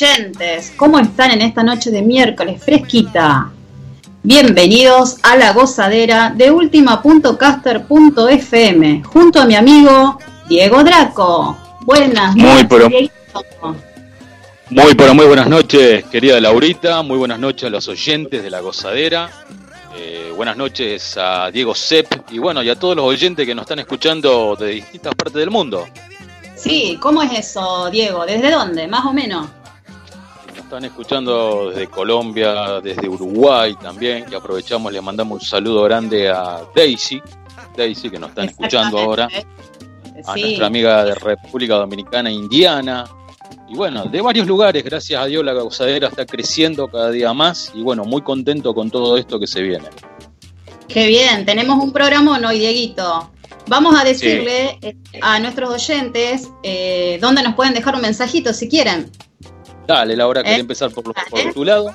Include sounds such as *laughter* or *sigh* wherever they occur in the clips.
oyentes. ¿Cómo están en esta noche de miércoles fresquita? Bienvenidos a la gozadera de ultima.caster.fm junto a mi amigo Diego Draco. Buenas muy noches. muy, pero muy buenas noches, querida Laurita. Muy buenas noches a los oyentes de la gozadera. Eh, buenas noches a Diego Sepp y bueno, y a todos los oyentes que nos están escuchando de distintas partes del mundo. Sí, ¿cómo es eso, Diego? ¿Desde dónde, más o menos? Están escuchando desde Colombia, desde Uruguay también, y aprovechamos, le mandamos un saludo grande a Daisy, Daisy que nos están escuchando ahora, a nuestra amiga de República Dominicana, Indiana, y bueno, de varios lugares, gracias a Dios la gozadera está creciendo cada día más, y bueno, muy contento con todo esto que se viene. Qué bien, tenemos un programa hoy, Dieguito. Vamos a decirle eh, a nuestros oyentes eh, dónde nos pueden dejar un mensajito si quieren. Dale, Laura, quería ¿Eh? empezar por, por, tu lado.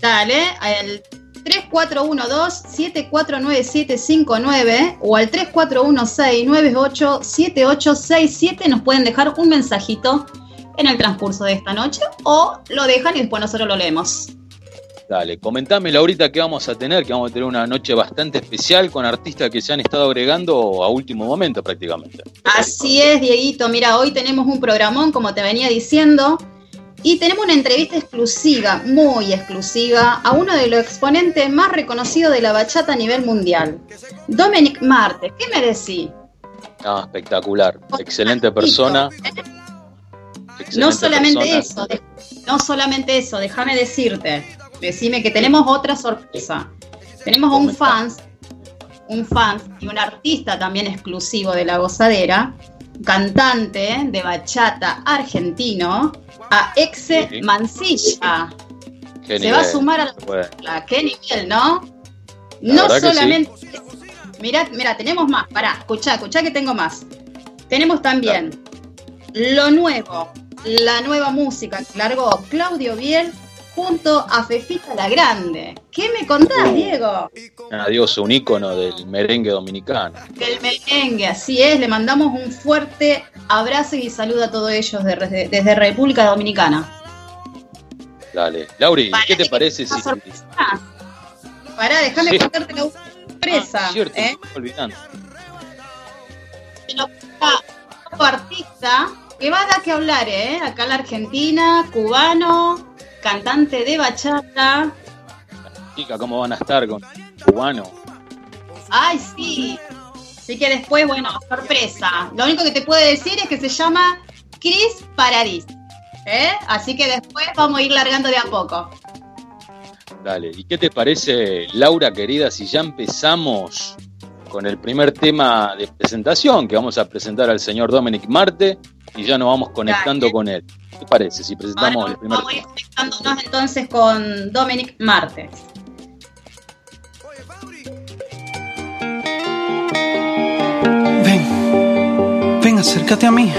Dale, al 3412-749759 o al 3416-987867 nos pueden dejar un mensajito en el transcurso de esta noche o lo dejan y después nosotros lo leemos. Dale, comentame Laurita que vamos a tener, que vamos a tener una noche bastante especial con artistas que se han estado agregando a último momento prácticamente. Así es, Dieguito. Mira, hoy tenemos un programón, como te venía diciendo, y tenemos una entrevista exclusiva, muy exclusiva, a uno de los exponentes más reconocidos de la bachata a nivel mundial, Dominic Marte. ¿Qué me decís? Ah, espectacular. Excelente persona. no solamente eso, no solamente eso, déjame decirte Decime que tenemos otra sorpresa. Tenemos un fans, un fan y un artista también exclusivo de la gozadera, cantante de bachata argentino, a Exe Mancilla. Se va a sumar a la, qué nivel, ¿no? no solamente. Mira, mira, tenemos más. Pará, escuchá, escuchá que tengo más. Tenemos también lo nuevo, la nueva música que largó Claudio Biel junto a Fefita la Grande. ¿Qué me contás, uh. Diego? Adiós, un ícono del merengue dominicano. Del merengue, así es. Le mandamos un fuerte abrazo y saludo a todos ellos desde, República Dominicana. Dale. Lauri, ¿qué te parece si... Pará, déjame contarte la sorpresa. Ah, cierto, ¿eh? olvidando. artista que va a dar que hablar, ¿eh? Acá en la Argentina, cubano, cantante de bachata. Chica, ¿cómo van a estar con cubano? Ay, sí. Así que después, bueno, sorpresa. Lo único que te puedo decir es que se llama Chris Paradis. ¿eh? Así que después vamos a ir largando de a poco. Dale, ¿y qué te parece, Laura querida, si ya empezamos con el primer tema de presentación que vamos a presentar al señor Dominic Marte y ya nos vamos conectando con él? ¿Qué parece si presentamos el primer Vamos a ir conectándonos entonces con Dominic Martes. Ven, ven, acércate a mí.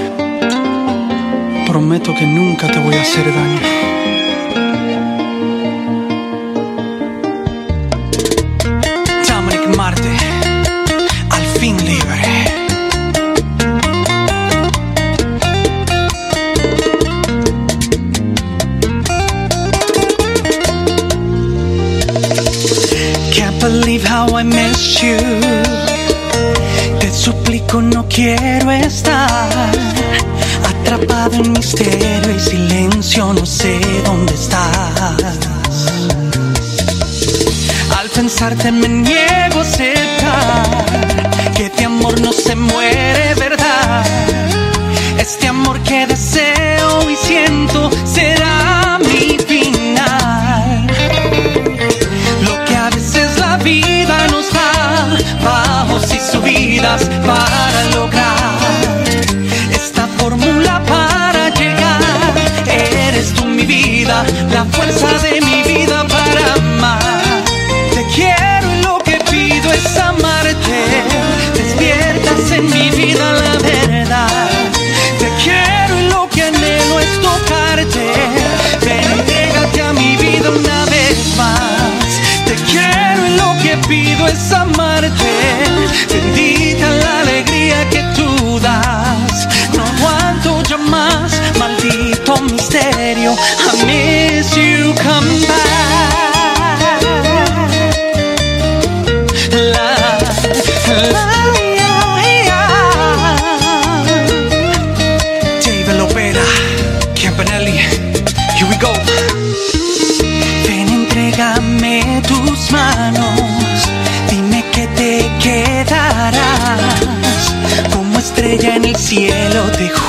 Prometo que nunca te voy a hacer daño. How I miss you. Te suplico, no quiero estar atrapado en misterio y silencio, no sé dónde estás. Al pensarte me niego a aceptar que este amor no se muere, ¿verdad? Este amor que deseo para lograr esta fórmula para llegar. Eres tú mi vida, la fuerza de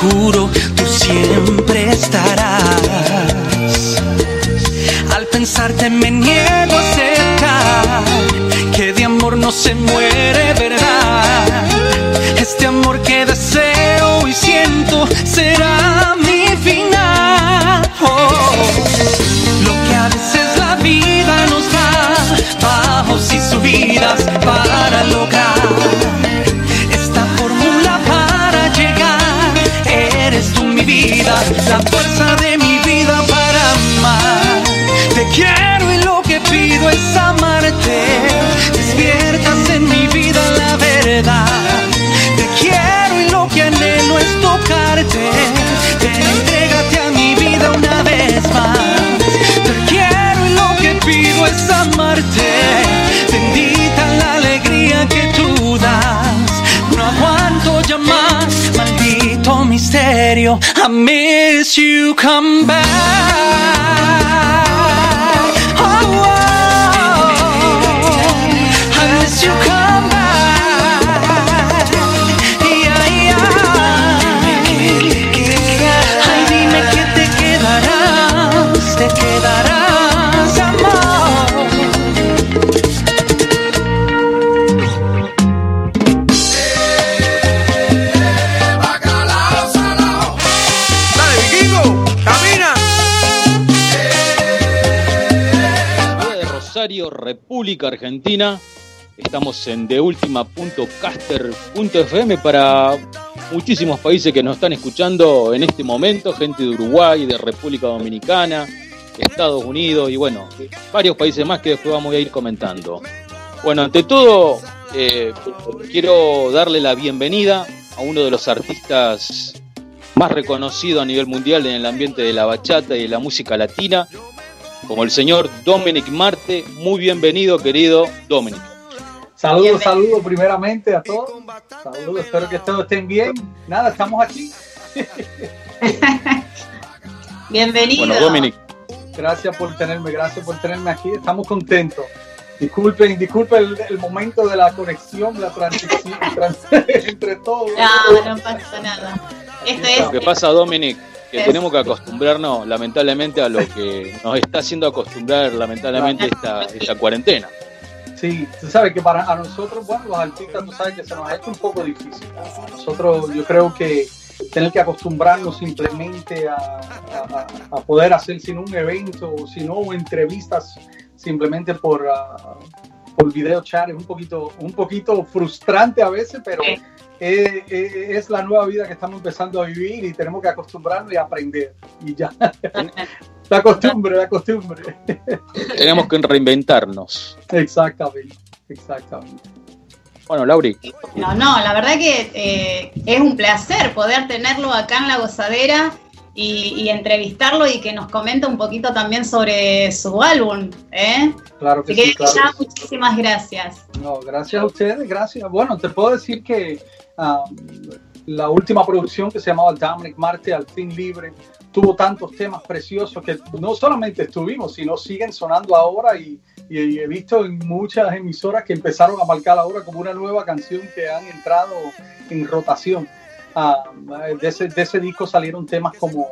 cielo, misterio. I miss you, come back. Oh, oh, oh. I miss you, come República Argentina. Estamos en deultima.caster.fm para muchísimos países que nos están escuchando en este momento, gente de Uruguay, de República Dominicana, Estados Unidos y bueno, varios países más que después vamos a ir comentando. Bueno, ante todo, eh, quiero darle la bienvenida a uno de los artistas más reconocidos a nivel mundial en el ambiente de la bachata y de la música latina, como el señor Dominic Marte. Muy bienvenido, querido Dominic. Saludos, saludos primeramente a todos. Saludos, espero que todos estén bien. Nada, estamos aquí. *laughs* Bienvenido. Bueno, Dominic, Gracias por tenerme, gracias por tenerme aquí. Estamos contentos. Disculpen, disculpen el, el momento de la conexión, la transición trans- *laughs* entre todos. No, no pasa nada. Esto lo que es. pasa, Dominic, que Es- tenemos que acostumbrarnos, lamentablemente, a lo que nos está haciendo acostumbrar, lamentablemente, esta, esta cuarentena. Sí, tú sabes que para a nosotros, bueno, los artistas, tú sabes que se nos ha hecho un poco difícil. A nosotros, yo creo que tener que acostumbrarnos simplemente a, a- a poder hacer sin un evento, o si no entrevistas simplemente por, ah, por video chat es un poquito, un poquito frustrante a veces, pero Es, la nueva vida que estamos empezando a vivir y tenemos que acostumbrarnos y aprender. Y ya, *laughs* la costumbre, la costumbre. *laughs* Tenemos que reinventarnos. Exactamente, exactamente. Bueno, Lauri, No, no, la verdad que eh, es un placer poder tenerlo acá en La Gozadera y, y entrevistarlo y que nos comente un poquito también sobre su álbum. ¿eh? Claro que Así que sí, claro. ya que sí. muchísimas gracias. No, gracias a ustedes, gracias. Bueno, te puedo decir que um, la última producción que se llamaba Dominic Marte al fin libre tuvo tantos temas preciosos que no solamente estuvimos, sino siguen sonando ahora y, y he visto en muchas emisoras que empezaron a marcar ahora como una nueva canción que han entrado en rotación. Ah, de, ese, de ese disco salieron temas como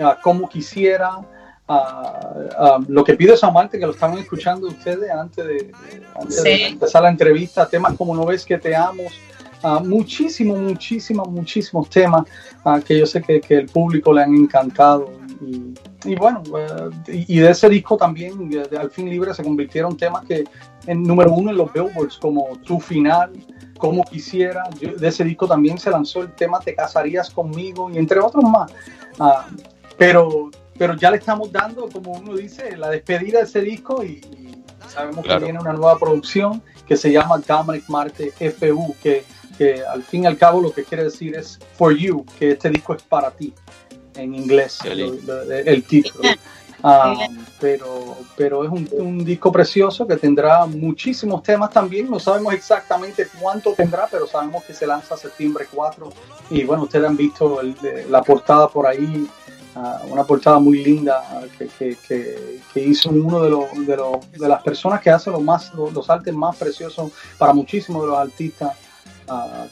ah, Como Quisiera, ah, ah, Lo que pido es amarte, que lo estaban escuchando ustedes antes de, antes de Sí. empezar la entrevista, temas como No ves que te amo, ah, muchísimos, muchísimos, muchísimos temas que yo sé que, que el público le han encantado. Y, y bueno, eh, y, y de ese disco también, de, de Al fin libre, se convirtieron temas que en número uno en los billboards, como Tu Final, Como Quisiera. Yo- de ese disco también se lanzó el tema Te casarías conmigo, y entre otros más. Ah, pero, pero ya le estamos dando, como uno dice, la despedida de ese disco y, y sabemos Claro. que viene una nueva producción que se llama Dominic Marte FU, que, que al fin y al cabo lo que quiere decir es For You, que este disco es para ti, en inglés, el título. *laughs* Ah, pero, pero es un, un disco precioso que tendrá muchísimos temas también. No sabemos exactamente cuánto tendrá, pero sabemos que se lanza septiembre 4. Y bueno, ustedes han visto el- de- la portada por ahí, ah, una portada muy linda ah, que, que- que- que hizo uno de, los, de, los- de las personas que hace los, más, los, los artes más preciosos para muchísimos de los artistas.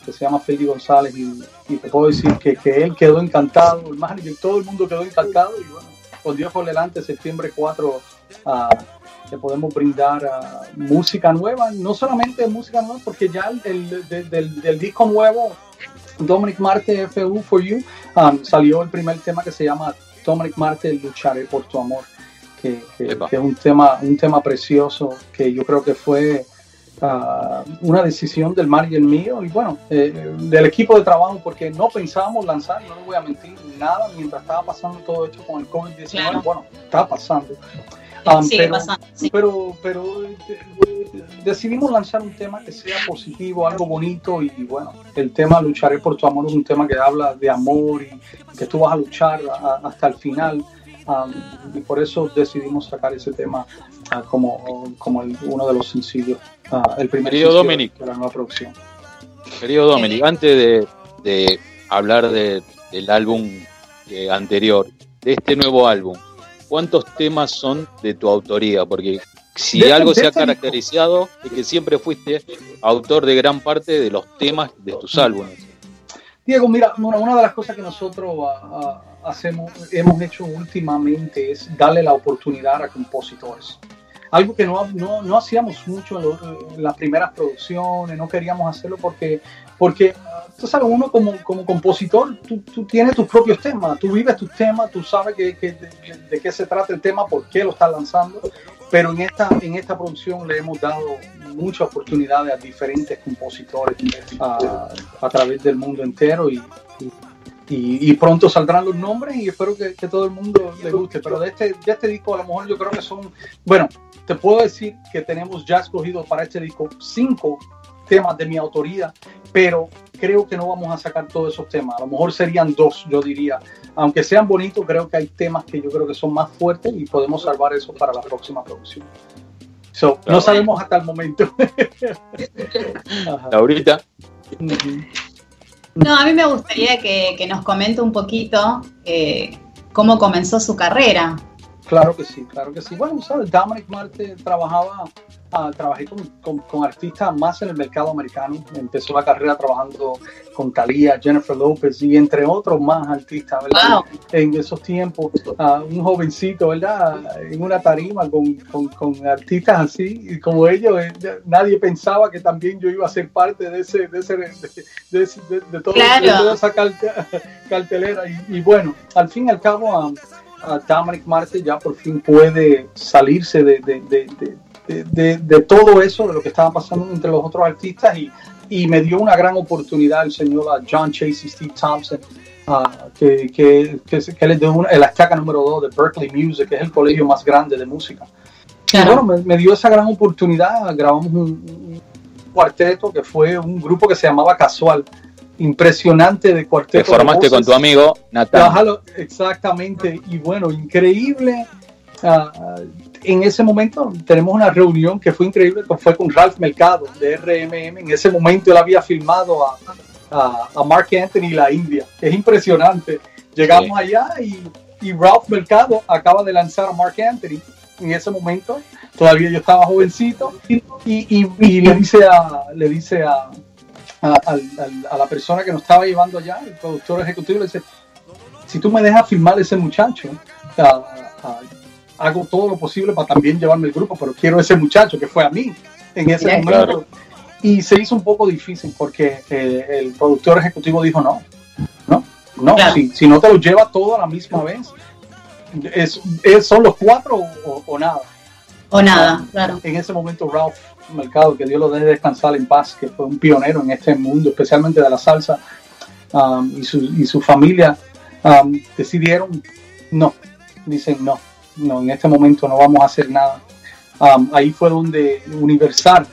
Que se llama Feli González, y, te puedo decir que, que, él quedó encantado, el manager, todo el mundo quedó encantado, y bueno, con Dios por delante, septiembre 4, que podemos brindar música nueva, no solamente música nueva, porque ya el, del, disco nuevo, Dominic Marte FU for You, um, salió el primer tema que se llama Dominic Marte Lucharé por tu amor, que, es un tema, un tema precioso que yo creo que fue uh, una decisión del manager mío y bueno, eh, del equipo de trabajo, porque no pensábamos lanzar, no les voy a mentir, nada mientras estaba pasando todo esto con el COVID-19. Bueno, está pasando. Um, pero, pero, eh, decidimos lanzar un tema que sea positivo, algo bonito y bueno, el tema Lucharé por tu amor es un tema que habla de amor y que tú vas a luchar hasta el final. Um, y por eso decidimos sacar ese tema uh, como, como uno de los sencillos, uh, el primer Querido Dominic, de la nueva producción. Querido Dominic, antes de, de hablar de, del álbum eh, anterior, de este nuevo álbum, ¿cuántos temas son de tu autoría? Porque si algo se ha caracterizado es que siempre fuiste autor de gran parte de los temas de tus álbumes. Diego, mira, una de las cosas que nosotros ah, hacemos, hemos hecho últimamente es darle la oportunidad a compositores. Algo que no, no, no hacíamos mucho en, las primeras producciones, no queríamos hacerlo porque, porque tú sabes, uno como, como compositor, tú, tú, tienes tus propios temas, tú vives tus temas, tú sabes que, de, qué se trata el tema, por qué lo estás lanzando, pero en esta, en esta producción le hemos dado muchas oportunidades a diferentes compositores a, a través del mundo entero y, y, pronto saldrán los nombres y espero que, que, todo el mundo le guste. Pero de este, de este disco a lo mejor yo creo que son, bueno, te puedo decir que tenemos ya escogido para este disco cinco temas de mi autoría, pero creo que no vamos a sacar todos esos temas. A lo mejor serían dos, yo diría. Aunque sean bonitos, creo que hay temas que yo creo que son más fuertes y podemos salvar eso para la próxima producción. no sabemos hasta el momento. *laughs* Ahorita. No, a mí me gustaría que, nos comente un poquito eh, cómo comenzó su carrera. Claro que sí, claro que sí. Bueno, ¿sabes? Dominic Marte trabajaba trabajé con, con, artistas más en el mercado americano. Empezó la carrera trabajando con Thalía, Jennifer Lopez y entre otros más artistas, ¿verdad? En esos tiempos, un jovencito, ¿verdad? En una tarima con, con, artistas así, y como ellos, eh, nadie pensaba que también yo iba a ser parte de ese, de, ese, de, de, todo, toda esa *laughs* cartelera. Y, bueno, al fin y al cabo, a, Dominic Marte ya por fin puede salirse de, de, todo eso, de lo que estaba pasando entre los otros artistas y, y me dio una gran oportunidad el señor John Chase y Steve Thompson, uh, que, que, que, que él es de la estaca número 2 de Berkeley Music, que es el colegio más grande de música. Y bueno, me, dio esa gran oportunidad, grabamos un, cuarteto que fue un grupo que se llamaba Casual, impresionante de cuarteto. Te formaste con tu amigo Natal. Exactamente, y bueno, increíble. Uh, en ese momento tenemos una reunión que fue increíble, fue con Ralph Mercado de RMM. En ese momento él había filmado a, a, Mark Anthony y la India. Es impresionante. Llegamos allá y, y, Ralph Mercado acaba de lanzar a Mark Anthony. En ese momento todavía yo estaba jovencito y, y, y le dice a, le dice a, a, la persona que nos estaba llevando allá, el productor ejecutivo, le dice, si tú me dejas filmar ese muchacho, hago todo lo posible para también llevarme el grupo, pero quiero ese muchacho que fue a mí en ese momento. Y se hizo un poco difícil porque eh, el productor ejecutivo dijo no, no, no, si, no te lo lleva todo a la misma vez, es, son los cuatro o, nada. O nada, claro. En ese momento Ralph Mercado, que Dios lo deje descansar en paz, que fue un pionero en este mundo, especialmente de la salsa, um, y, su, y su familia, um, decidieron no, dicen no, no, en este momento no vamos a hacer nada. Um, ahí fue donde Universal,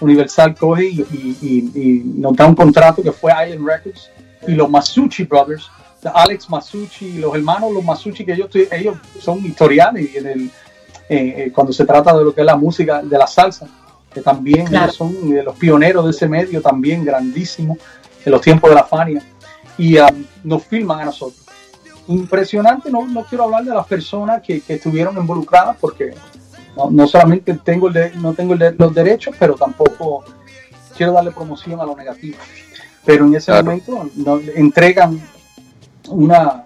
Universal coge y, nos da un contrato que fue Island Records y los Masucci Brothers, Alex Masucci y los hermanos los Masucci, que ellos, ellos son historiales en el, eh, cuando se trata de lo que es la música, de la salsa, que también son de los pioneros de ese medio, también grandísimos, en los tiempos de la Fania, y um, nos filman a nosotros impresionante. No, no quiero hablar de las personas que, que estuvieron involucradas porque no, no solamente tengo, el no tengo los derechos, pero tampoco quiero darle promoción a lo negativo. Pero en ese momento nos entregan una,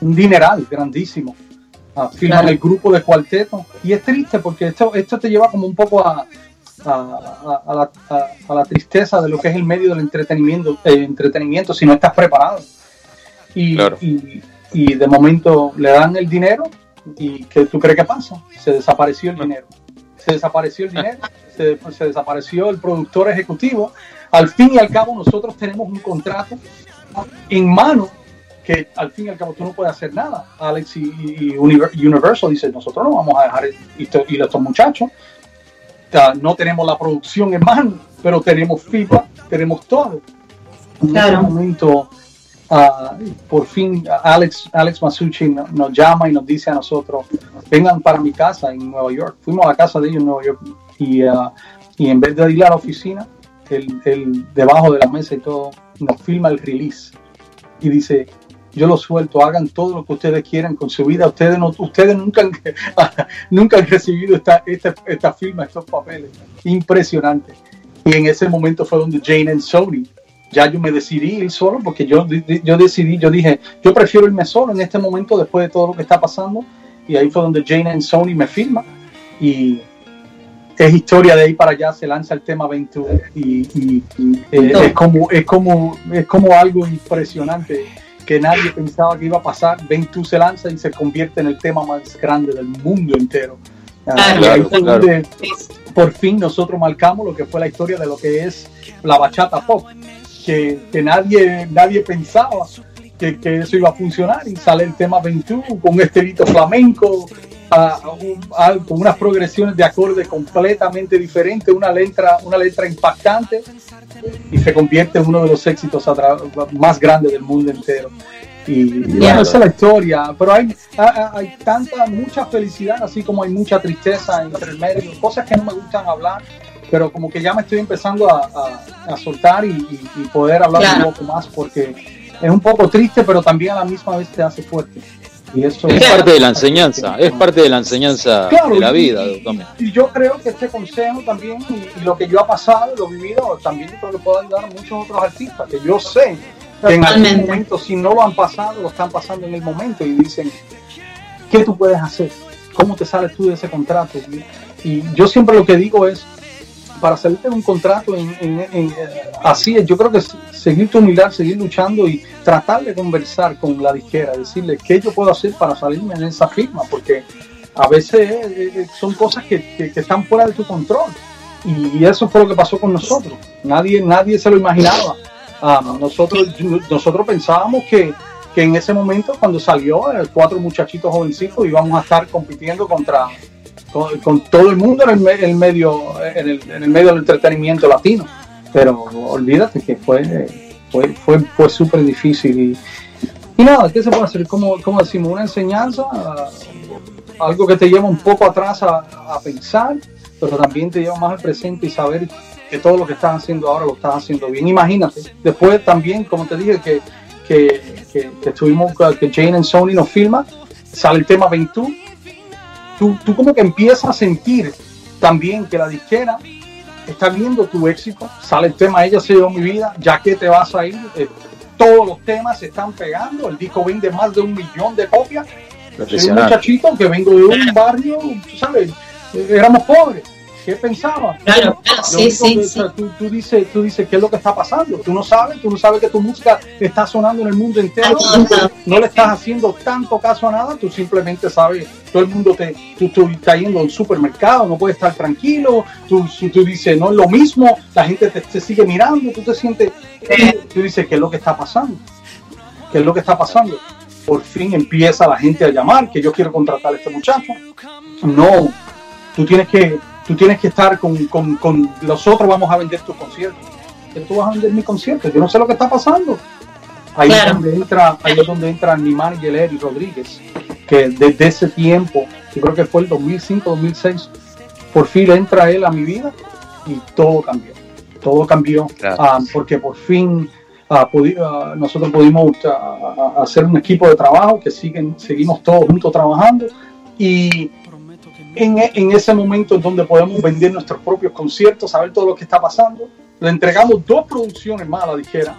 un dineral grandísimo. A firmar el grupo de cuarteto. Y es triste porque esto, esto te lleva como un poco a, a, la, tristeza de lo que es el medio del entretenimiento, eh, entretenimiento si no estás preparado. Y, y, de momento le dan el dinero y ¿qué tú crees que pasa? Se desapareció el dinero. Se desapareció el dinero, *laughs* se, se desapareció el productor ejecutivo. Al fin y al cabo nosotros tenemos un contrato en mano que al fin y al cabo tú no puedes hacer nada. Alex y, Universal dicen, nosotros no vamos a dejar y, estos muchachos no tenemos la producción en mano, pero tenemos FIFA, tenemos todo. En ese momento, ah, por fin, Alex, Alex Masucci nos llama y nos dice a nosotros, vengan para mi casa en Nueva York. Fuimos a la casa de ellos en Nueva York y, ah, y en vez de ir a la oficina, el, debajo de la mesa y todo, nos filma el release y dice, yo lo suelto, hagan todo lo que ustedes quieran con su vida. Ustedes no, ustedes nunca han, *laughs* nunca han recibido esta, esta, esta firma, estos papeles. Impresionante. Y en ese momento fue donde Jane and Sony, ya yo me decidí ir solo porque yo, yo decidí, yo dije, yo prefiero irme solo en este momento después de todo lo que está pasando. Y ahí fue donde Jane and Sony me firma. Y es historia de ahí para allá, se lanza el tema 21 y, eh, es, como, es, como, es como algo impresionante que nadie pensaba que iba a pasar. Ben se lanza y se convierte en el tema más grande del mundo entero. Ah, por fin nosotros marcamos lo que fue la historia de lo que es la bachata pop, que, que nadie, nadie pensaba que, que, eso iba a funcionar y sale el tema 21 con un estelito flamenco, con unas progresiones de acordes completamente diferentes, una letra, una letra impactante y se convierte en uno de los éxitos más grandes del mundo entero. Y esa es la historia, pero hay, hay, tanta, mucha felicidad, así como hay mucha tristeza entre el medio, cosas que no me gustan hablar, pero como que ya me estoy empezando a, soltar y, poder hablar un poco más porque es un poco triste, pero también a la misma vez te hace fuerte. Y eso es parte de la enseñanza, es parte de la enseñanza de la vida. Y, yo creo que este consejo también, y, lo que yo he pasado, lo he vivido, también creo que puede ayudar a muchos otros artistas, que yo sé que en algún momento, si no lo han pasado, lo están pasando en el momento y dicen, ¿qué tú puedes hacer? ¿Cómo te sales tú de ese contrato? Y yo siempre lo que digo es, para salirte de un contrato en, eh, así es, yo creo que seguir tu humildad, seguir luchando y tratar de conversar con la disquera, decirle qué yo puedo hacer para salirme en esa firma, porque a veces eh, eh, son cosas que, están fuera de tu control. Y, eso fue lo que pasó con nosotros. Nadie, nadie se lo imaginaba. Ah, nosotros, nosotros pensábamos que, en ese momento, cuando salió, cuatro muchachitos jovencitos íbamos a estar compitiendo contra con, todo el mundo en el, medio, en el, medio del entretenimiento latino. Pero olvídate que fue, fue, fue, fue súper difícil. Y, nada, ¿qué se puede hacer? Como, como decimos, una enseñanza, algo que te lleva un poco atrás a, pensar, pero también te lleva más al presente y saber que todo lo que estás haciendo ahora lo estás haciendo bien. Imagínate, después también, como te dije, que, que, que, que estuvimos, que Jane and Sony nos filma, sale el tema 21 tú, tú como que empiezas a sentir también que la disquera está viendo tu éxito, sale el tema Ella se llevó mi vida, ya que te vas a ir, eh, todos los temas se están pegando, el disco vende más de un millón de copias. Soy un muchachito que vengo de un barrio, tú sabes, eh, éramos pobres ¿Qué pensaba? Claro, sí, sí, Tú, dices, tú dices, ¿qué es lo que está pasando? Tú no sabes, tú no sabes que tu música está sonando en el mundo entero. No le estás haciendo tanto caso a nada, tú simplemente sabes, todo el mundo te, tú, tú estás yendo al supermercado, no puedes estar tranquilo, tú, tú dices, no es lo mismo, la gente te, sigue mirando, tú te sientes, tú dices, ¿qué es lo que está pasando? ¿Qué es lo que está pasando? Por fin empieza la gente a llamar, que yo quiero contratar a este muchacho. No, tú tienes que tú tienes que estar con, con, con nosotros vamos a vender tus conciertos. ¿Qué tú vas a vender mi concierto? Yo no sé lo que está pasando. Ahí es donde entra, ahí es donde entra mi manager Eric Rodríguez, que desde ese tiempo, yo creo que fue el 2005, 2006, por fin entra él a mi vida y todo cambió. Todo cambió ah, porque por fin ah, ah, nosotros pudimos hacer un equipo de trabajo que siguen, seguimos todos juntos trabajando y en, ese momento en donde podemos vender nuestros propios conciertos, saber todo lo que está pasando. Le entregamos dos producciones más a la disquera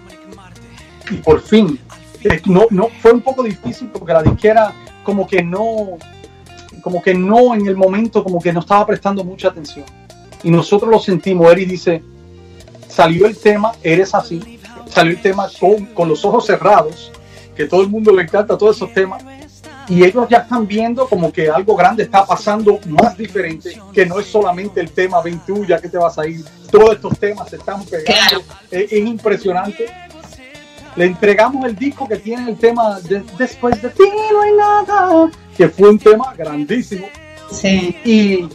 y por fin, no, no, fue un poco difícil porque la disquera como que no, como que no en el momento, como que no estaba prestando mucha atención. Y nosotros lo sentimos, Eri dice, salió el tema, eres así, salió el tema con, con los ojos cerrados, que todo el mundo le encanta todos esos temas, y ellos ya están viendo como que algo grande está pasando más diferente, que no es solamente el tema ven tú, ya que te vas a ir, todos estos temas se están pegando, es, impresionante. Le entregamos el disco que tiene el tema Después de ti no hay nada, que fue un tema grandísimo. Sí. Y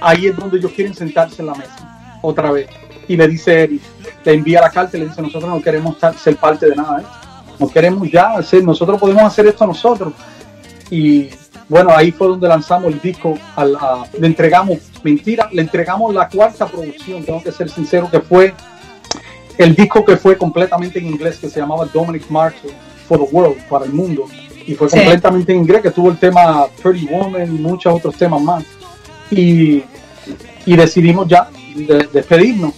ahí es donde ellos quieren sentarse en la mesa, otra vez. Y le dice Eric, le envía la carta y le dice, nosotros no queremos ser parte de nada, ¿eh? no queremos ya hacer, nosotros podemos hacer esto nosotros y bueno, ahí fue donde lanzamos el disco, le entregamos, mentira, le entregamos la cuarta producción, tengo que ser sincero, que fue el disco que fue completamente en inglés, que se llamaba Dominic Marshall for the World, para el mundo, y fue completamente en inglés, que tuvo el tema Pretty Woman y muchos otros temas más. Y, y decidimos ya despedirnos.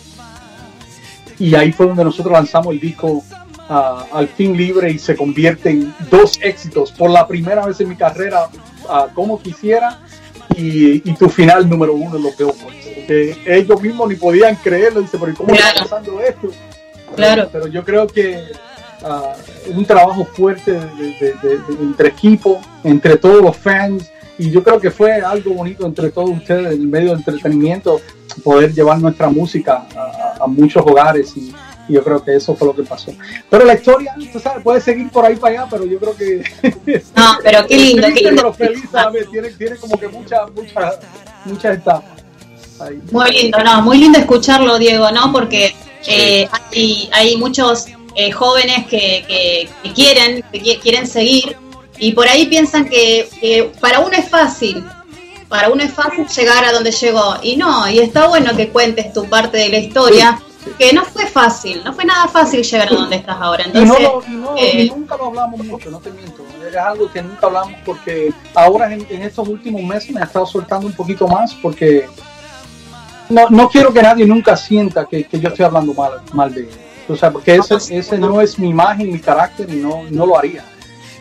Y ahí fue donde nosotros lanzamos el disco al fin libre y se convierte en dos éxitos. Por la primera vez en mi carrera como quisiera y, tu final número uno en los que ellos mismos ni podían creerlo. Dice pero cómo está pasando esto claro. Pero yo creo que un trabajo fuerte de, entre equipo entre todos los fans y yo creo que fue algo bonito entre todos ustedes en el medio de entretenimiento poder llevar nuestra música a, a muchos hogares y, y yo creo que eso fue lo que pasó. Pero la historia, tú sabes, puede seguir por ahí para allá, pero yo creo que. No, pero qué lindo, qué lindo. Pero feliz, ¿sabes? Tiene, tiene como que muchas, muchas, muchas etapas. Muy lindo, no, muy lindo escucharlo, Diego, ¿no? Porque eh, hay, hay muchos eh, jóvenes que, que, quieren, que quieren seguir y por ahí piensan que, que para uno es fácil, para uno es fácil llegar a donde llegó. Y no, y está bueno que cuentes tu parte de la historia, que no fue fácil, no fue nada fácil llegar a donde estás ahora. Entonces, y, nunca lo hablamos mucho, no te miento. Es algo que nunca hablamos porque ahora en, estos últimos meses me ha estado soltando un poquito más porque no, no quiero que nadie nunca sienta que, yo estoy hablando mal, mal de él. O sea, porque ese, ese no es mi imagen, mi carácter y no, no lo haría.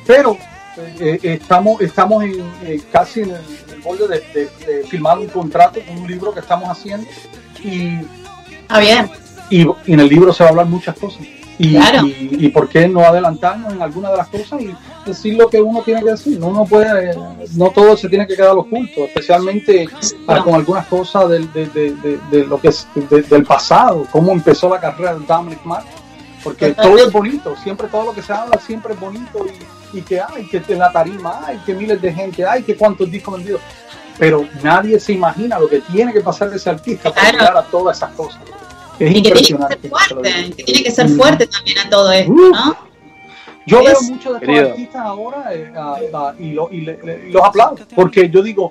Pero eh, eh, estamos, estamos en, eh, casi en el, borde de, de, firmar un contrato con un libro que estamos haciendo y Ah, bien. Y, en el libro se va a hablar muchas cosas. Y, y, por qué no adelantarnos en alguna de las cosas y decir lo que uno tiene que decir. No, puede, no todo se tiene que quedar oculto, especialmente con algunas cosas del, de, de, de, lo que es del pasado, cómo empezó la carrera de Dominic Mark. Porque todo es bonito, siempre todo lo que se habla siempre es bonito y, y que hay que en la tarima, hay que miles de gente, hay que cuántos discos vendidos pero nadie se imagina lo que tiene que pasar ese artista para llegar a todas esas cosas. Es y que tiene que ser fuerte, que tiene que ser fuerte también a todo esto, ¿no? Yo veo muchos de estos artistas ahora eh, y, los aplaudo, porque yo digo,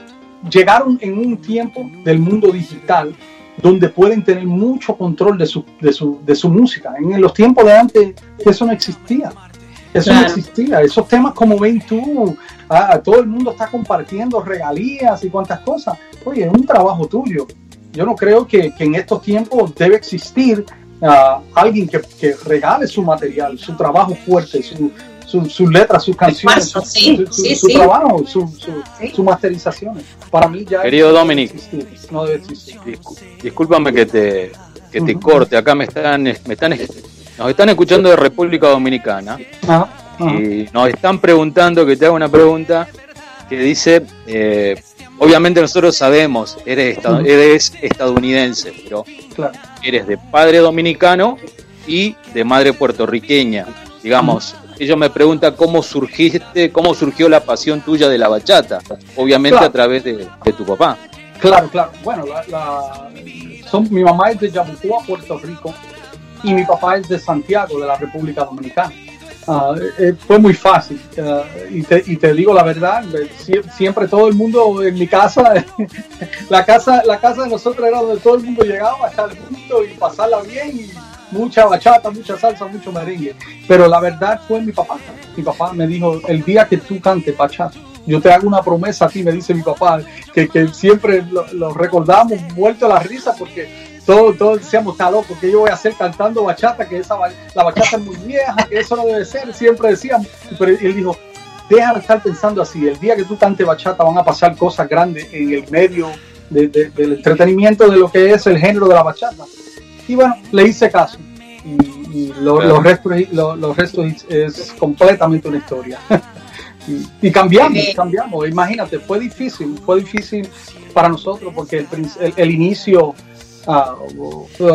llegaron en un tiempo del mundo digital donde pueden tener mucho control de su, de su, de su música. En los tiempos de antes eso no existía. Eso no existía. Esos temas como ven tú, ah, todo el mundo está compartiendo regalías y cuantas cosas. Oye, es un trabajo tuyo yo no creo que, en estos tiempos debe existir uh, alguien que, regale su material, su trabajo fuerte, su, sus letras, sus canciones, su, trabajo, sus masterizaciones. Para mí ya Querido Dominic, no debe existir. discúlpame que te, que te corte, acá me están, me están, nos están escuchando de República Dominicana. Y nos están preguntando, que te haga una pregunta que dice... Eh, obviamente nosotros sabemos, eres, eres estadounidense, pero eres de padre dominicano y de madre puertorriqueña. Digamos, ellos me preguntan cómo surgiste, cómo surgió la pasión tuya de la bachata, obviamente a través de, tu papá. Claro, claro. Bueno, son, mi mamá es de Yabucoa, Puerto Rico, y mi papá es de Santiago, de la República Dominicana. Eh, fue muy fácil. Ah, y, te, y, te, digo la verdad, siempre todo el mundo en mi casa, *laughs* la casa, la casa de nosotros era donde todo el mundo llegaba a estar junto y pasarla bien mucha bachata, mucha salsa, mucho merengue. Pero la verdad fue mi papá. Mi papá me dijo, el día que tú cantes bachata, yo te hago una promesa a ti, me dice mi papá, que, que siempre lo, recordamos muerto a la risa porque todos, todos decíamos, está loco, que yo voy a hacer cantando bachata, que esa, la bachata es muy vieja, que eso no debe ser, siempre decíamos, pero él dijo, deja de estar pensando así, el día que tú cantes bachata van a pasar cosas grandes en el medio del entretenimiento de lo que es el género de la bachata. Y bueno, le hice caso. Y, los, restos, los, restos es completamente una historia. *laughs* y, cambiamos, cambiamos. Imagínate, fue difícil, fue difícil para nosotros porque el, inicio, ah,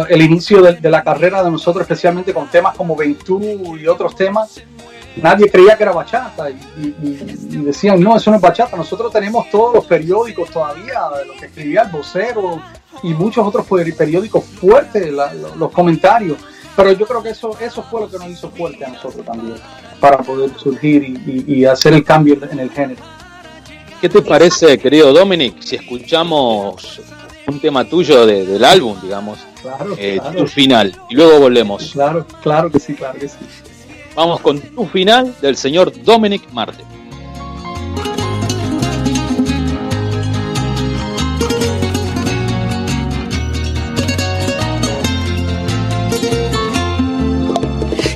el inicio de, la carrera de nosotros, especialmente con temas como Ventú y otros temas, nadie creía que era bachata y, decían, no, eso no es bachata. Nosotros tenemos todos los periódicos todavía, lo que escribía el vocero y muchos otros periódicos fuertes, los comentarios. Pero yo creo que eso, eso fue lo que nos hizo fuerte a nosotros también, para poder surgir y, hacer el cambio en el género. ¿Qué te parece, querido Dominic, si escuchamos un tema tuyo del álbum, digamos, claro, eh, tu final, y luego volvemos? Claro, claro que sí, claro que sí. Vamos con tu final del señor Dominic Marte.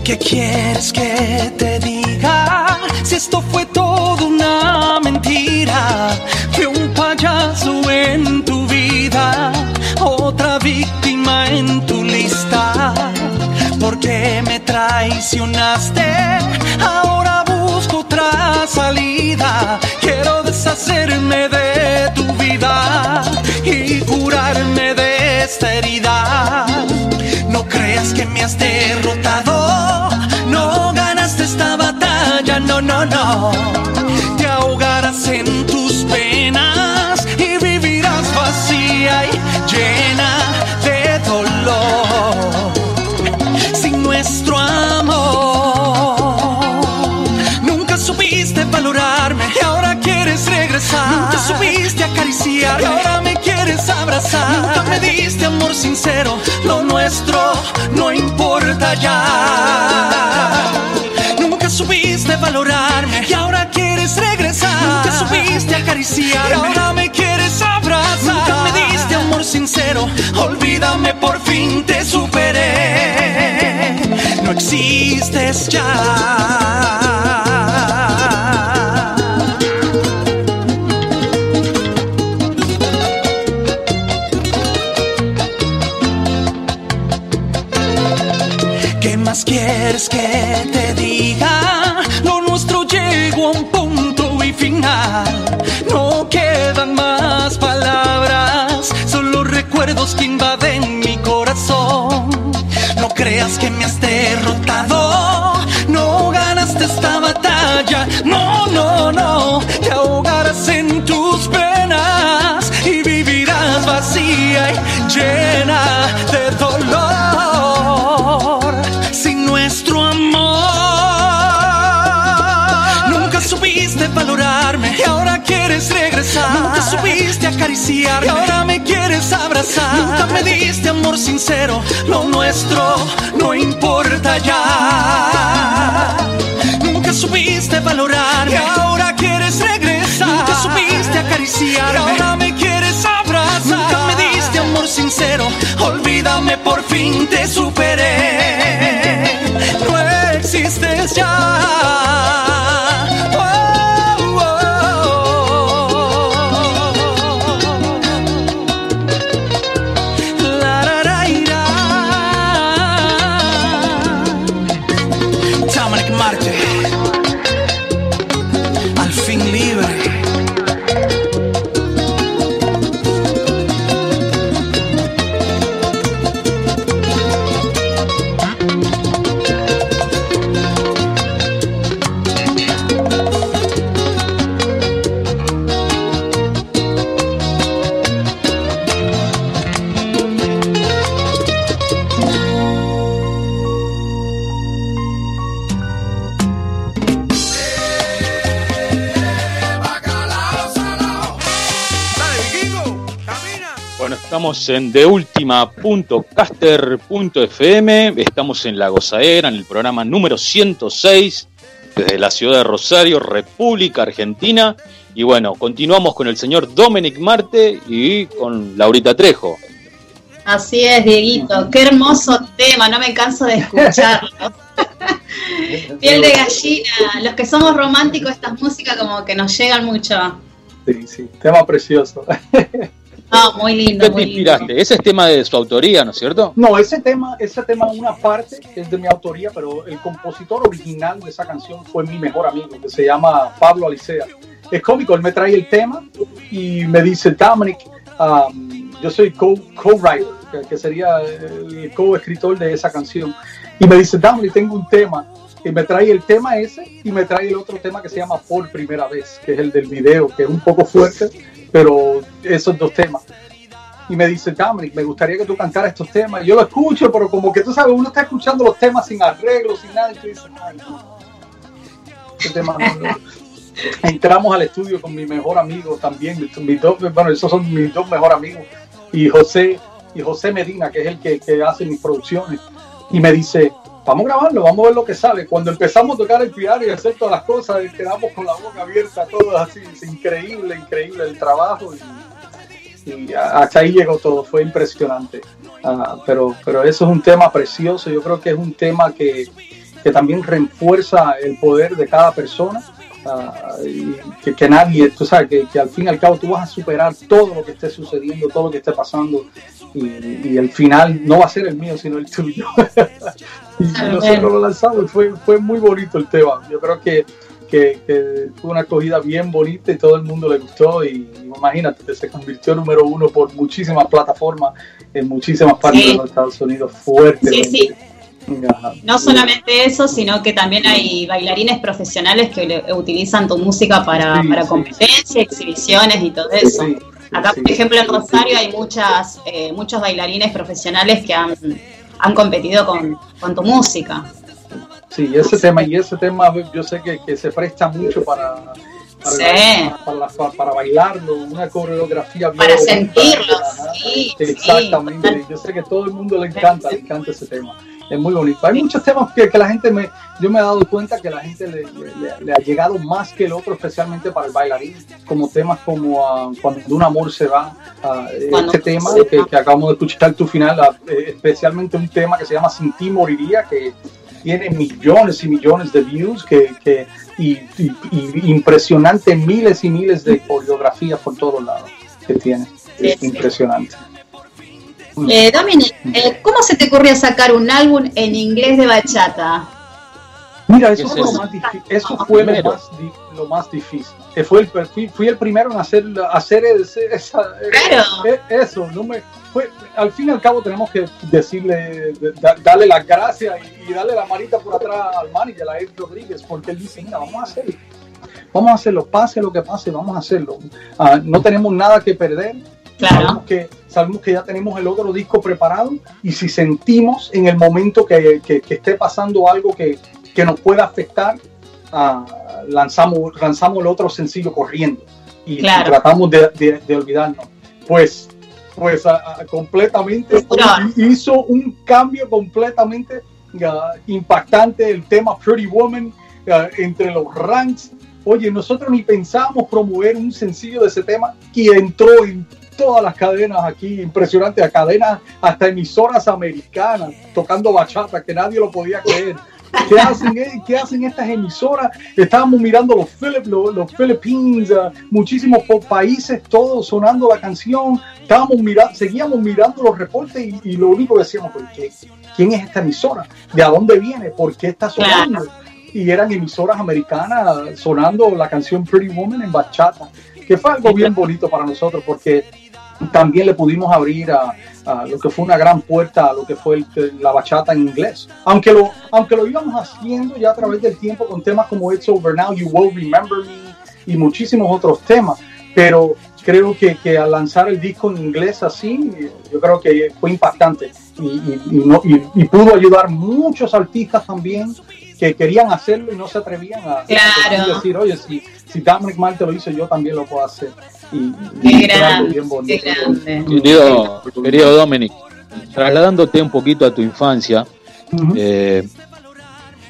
¿Qué quieres que te diga? Si esto fue todo una mentira, fue un payaso en tu vida, otra víctima en tu lista porque me traicionaste. Ahora busco otra salida. Quiero deshacerme de tu vida y curarme de esta herida. No creas que me has derrotado. No ganaste esta batalla, no, no, no. Te ahogarás en tus penas y ahora me quieres abrazar. Nunca me diste amor sincero, lo nuestro no importa ya. Nunca supiste valorarme y ahora quieres regresar. Nunca supiste acariciar y ahora me quieres abrazar. Nunca me diste amor sincero, olvídame por fin te superé. No existes ya. Quieres que te diga? Lo nuestro llegó a un punto y final. No quedan más palabras, solo recuerdos que invaden mi corazón. No creas que me has derrotado, no ganaste esta batalla. No, no, no, te ahogarás en tus penas y vivirás vacía y llena de dolor quieres regresar. Nunca supiste acariciar y ahora me quieres abrazar. Nunca me diste amor sincero, lo nuestro no importa ya. Nunca supiste valorarme y ahora quieres regresar. Nunca supiste acariciar y ahora me quieres abrazar. Nunca me diste amor sincero, olvídame por fin te superé existes ya. Estamos en deultima.caster.fm, estamos en La Gozadera, en el programa número 106, desde la ciudad de Rosario, República Argentina, Y bueno, continuamos con el señor Dominic Marte y con Laurita Trejo. Así es, Dieguito. Qué hermoso tema, no me canso de escucharlo. *laughs* Piel de gallina. Los que somos románticos, estas músicas como que nos llegan mucho. Sí, sí, tema precioso. *laughs* No, muy lindo. ¿Qué te inspiraste? Ese es tema de su autoría, ¿no es cierto? No, ese tema, ese tema, una parte es de mi autoría, pero el compositor original de esa canción fue mi mejor amigo, que se llama Pablo Alicea. Es cómico, él me trae el tema y me dice, Dominic, um, yo soy co-writer, que sería el co-escritor de esa canción. Y me dice, Dominic, tengo un tema y me trae el tema ese y me trae el otro tema que se llama Por Primera Vez, que es el del video, que es un poco fuerte, pero esos dos temas. Y me dice, Dominic, me gustaría que tú cantaras estos temas. yo lo escucho, pero como que tú sabes, uno está escuchando los temas sin arreglo, sin nada, y tú dices, ay, no. Este tema no, *laughs* Entramos al estudio con mi mejor amigo también, mis dos, bueno, esos son mis dos mejores amigos, y José, y José Medina, que es el que, que hace mis producciones, y me dice, vamos a grabarlo, vamos a ver lo que sale. Cuando empezamos a tocar el piano y hacer todas las cosas, quedamos con la boca abierta, todo así, es increíble, increíble el trabajo. Y, hasta ahí llegó todo, fue impresionante. Ah, pero, pero eso es un tema precioso, yo creo que es un tema que, que también refuerza el poder de cada persona. Ah, y que, que, nadie, tú sabes, que, que, al fin y al cabo tú vas a superar todo lo que esté sucediendo, todo lo que esté pasando y, el final no va a ser el mío, sino el tuyo. *laughs* y nosotros lo lanzamos y fue, fue muy bonito el tema. Yo creo que, que, fue una acogida bien bonita y todo el mundo le gustó y, imagínate, se convirtió número uno por muchísimas plataformas en muchísimas partes de los Estados Unidos fuerte. Sí, sí. No solamente eso, sino que también hay bailarines profesionales que utilizan tu música para, para competencias, exhibiciones y todo eso. Acá, por ejemplo, en Rosario hay muchas, eh, muchos bailarines profesionales que han, han competido con, con, tu música. Sí, ese tema, y ese tema yo sé que, que se presta mucho para, para, para, bailarlo, una coreografía Para sentirlo, sí. Exactamente, yo sé que todo el mundo le encanta, le encanta ese tema es muy bonito. Hay muchos temas que, que, la gente me, yo me he dado cuenta que la gente le, le, ha llegado más que el otro, especialmente para el bailarín, como temas como uh, cuando un amor se va, uh, este tema que, que, acabamos de escuchar tu final, uh, especialmente un tema que se llama Sin ti moriría, que tiene millones y millones de views, que, que y, y, impresionante, miles y miles de coreografías por todos lados que tiene. Es impresionante. Eh, Dominic, eh, ¿cómo se te ocurrió sacar un álbum en inglés de bachata? Mira, eso fue, lo más, eso fue lo, más, lo más difícil. Fue el, fui, el primero en hacer, hacer esa, eh, eso. No me, fue, al fin y al cabo tenemos que decirle, darle las gracias y, darle la manita por atrás al manager, a Ed Rodríguez, porque él dice, mira, vamos a hacerlo. Vamos a hacerlo, pase lo que pase, vamos a hacerlo. Ah, no tenemos nada que perder Sabemos, que, sabemos que ya tenemos el otro disco preparado y si sentimos en el momento que, esté pasando algo que, nos pueda afectar, uh, lanzamos, lanzamos el otro sencillo corriendo y, tratamos de, olvidarnos. Pues, pues completamente hizo un cambio completamente impactante el tema Pretty Woman entre los ranks. Oye, nosotros ni pensábamos promover un sencillo de ese tema y entró en todas las cadenas aquí, impresionantes, cadenas hasta emisoras americanas tocando bachata, que nadie lo podía creer. ¿Qué hacen, eh? ¿Qué hacen estas emisoras? Estábamos mirando los, Philip, los, los Philippines, uh, muchísimos países, todos sonando la canción. Estábamos mirando, seguíamos mirando los reportes y, lo único que decíamos, ¿qué, ¿quién es esta emisora? ¿De dónde viene? ¿Por qué está sonando? Y eran emisoras americanas sonando la canción Pretty Woman en bachata, que fue algo bien bonito para nosotros porque también le pudimos abrir a, lo que fue una gran puerta a lo que fue la bachata en inglés. Aunque lo, aunque lo íbamos haciendo ya a través del tiempo con temas como It's Over Now, You Will Remember Me y muchísimos otros temas, pero creo que, que al lanzar el disco en inglés así, yo creo que fue impactante y, y, pudo ayudar muchos artistas también que querían hacerlo y no se atrevían a, decir, oye, si, si Dominic Marte lo hizo, yo también lo puedo hacer. Qué grande, qué grande. Querido, querido Dominic, trasladándote un poquito a tu infancia, eh,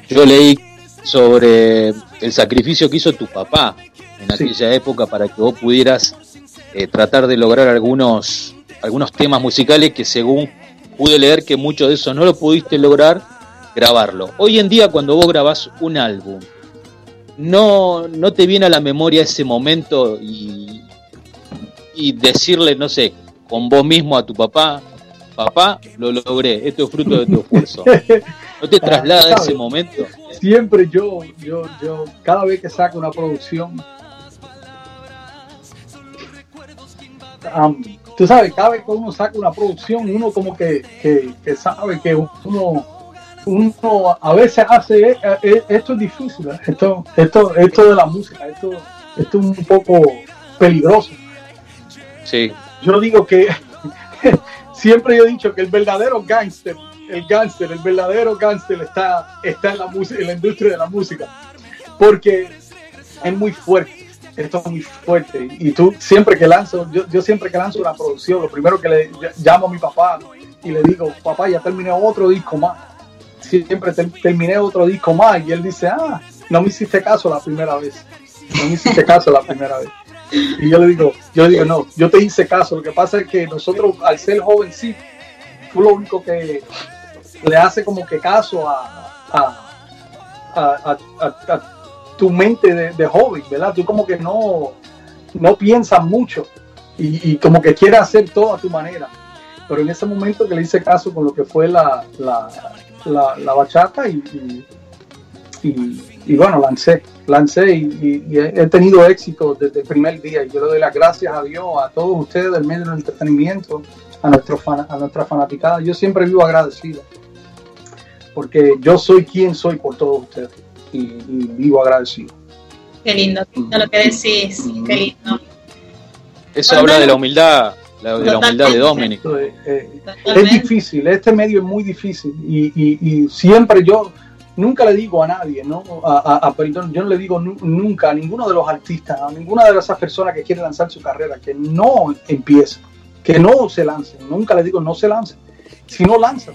yo leí sobre el sacrificio que hizo tu papá en aquella época para que vos pudieras eh, tratar de lograr algunos, algunos temas musicales que según pude leer que muchos de esos no lo pudiste lograr grabarlo. Hoy en día cuando vos grabás un álbum, no, no te viene a la memoria ese momento y, y decirle, no sé, con vos mismo a tu papá, papá, lo logré, esto es fruto de tu esfuerzo. *laughs* ¿No te traslada ese momento? Siempre yo, yo, yo, cada vez que saco una producción, tú sabes, cada vez que uno saca una producción, uno como que, que, sabe que uno, uno a veces hace, eh, eh, esto es difícil, ¿eh? esto, esto, esto de la música, esto, esto es un poco peligroso. Sí. Yo digo que *laughs* siempre he dicho que el verdadero gángster, el gángster, el verdadero gángster está, está en la en la industria de la música, porque es muy fuerte, esto es muy fuerte. Y tú siempre que lanzo, yo, yo siempre que lanzo una producción, lo primero que le llamo a mi papá y le digo, papá, ya terminé otro disco más. Siempre terminé otro disco más y él dice, ah, no me hiciste caso la primera vez. No me hiciste caso la primera vez. Y yo le digo, yo digo, no, yo te hice caso. Lo que pasa es que nosotros, al ser joven, sí, tú lo único que le hace como que caso a, a, tu mente de, joven, ¿verdad? Tú como que no, no piensas mucho y, como que quieres hacer todo a tu manera. Pero en ese momento que le hice caso con lo que fue la, la, bachata y, y, bueno, lancé lancé y, he tenido éxito desde el primer día. Y yo le doy las gracias a Dios, a todos ustedes del medio del entretenimiento, a, nuestro a nuestra fanaticada. Yo siempre vivo agradecido, porque yo soy quien soy por todos ustedes y, vivo agradecido. Qué lindo, lo que decís, qué lindo. Eso habla de la humildad, de la humildad de Dominic. Eh, es difícil, este medio es muy difícil y, y siempre yo nunca le digo a nadie, ¿no? A, perdón, yo no le digo nunca a ninguno de los artistas, a ninguna de esas personas que quieren lanzar su carrera, que no empiecen, que no se lancen. Nunca le digo no se lancen. Si no lanzan,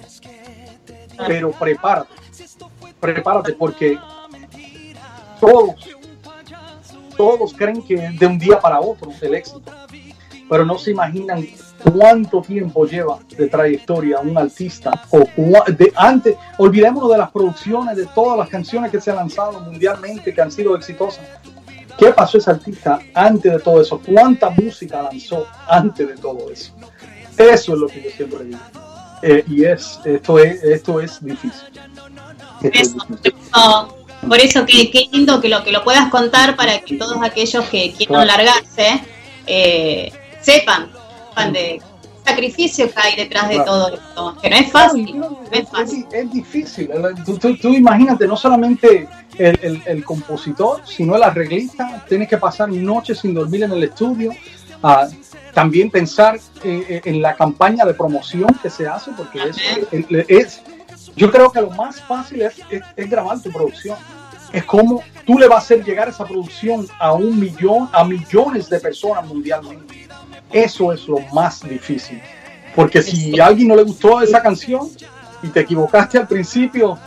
pero prepárate, prepárate porque todos, todos creen que de un día para otro el éxito, pero no se imaginan cuánto tiempo lleva de trayectoria un artista o de antes olvidémonos de las producciones de todas las canciones que se han lanzado mundialmente que han sido exitosas. Qué pasó ese artista antes de todo eso cuánta música lanzó antes de todo eso eso es lo que yo siempre digo. Eh, y es esto es esto es difícil, por eso qué, qué lindo que lo que lo puedas contar para que todos aquellos que quieran largarse eh, sepan de sacrificio que hay detrás de todo esto, que no es fácil. es, difícil. Tú, imagínate, no solamente el, compositor, sino el arreglista, tiene que pasar noches sin dormir en el estudio. Ah, también pensar eh, eh, en la campaña de promoción que se hace, porque es, es, yo creo que lo más fácil es, es, grabar tu producción. Es como tú le vas a hacer llegar esa producción a un millón, a millones de personas mundialmente. Eso es lo más difícil. Porque si a alguien no le gustó esa canción y te equivocaste al principio,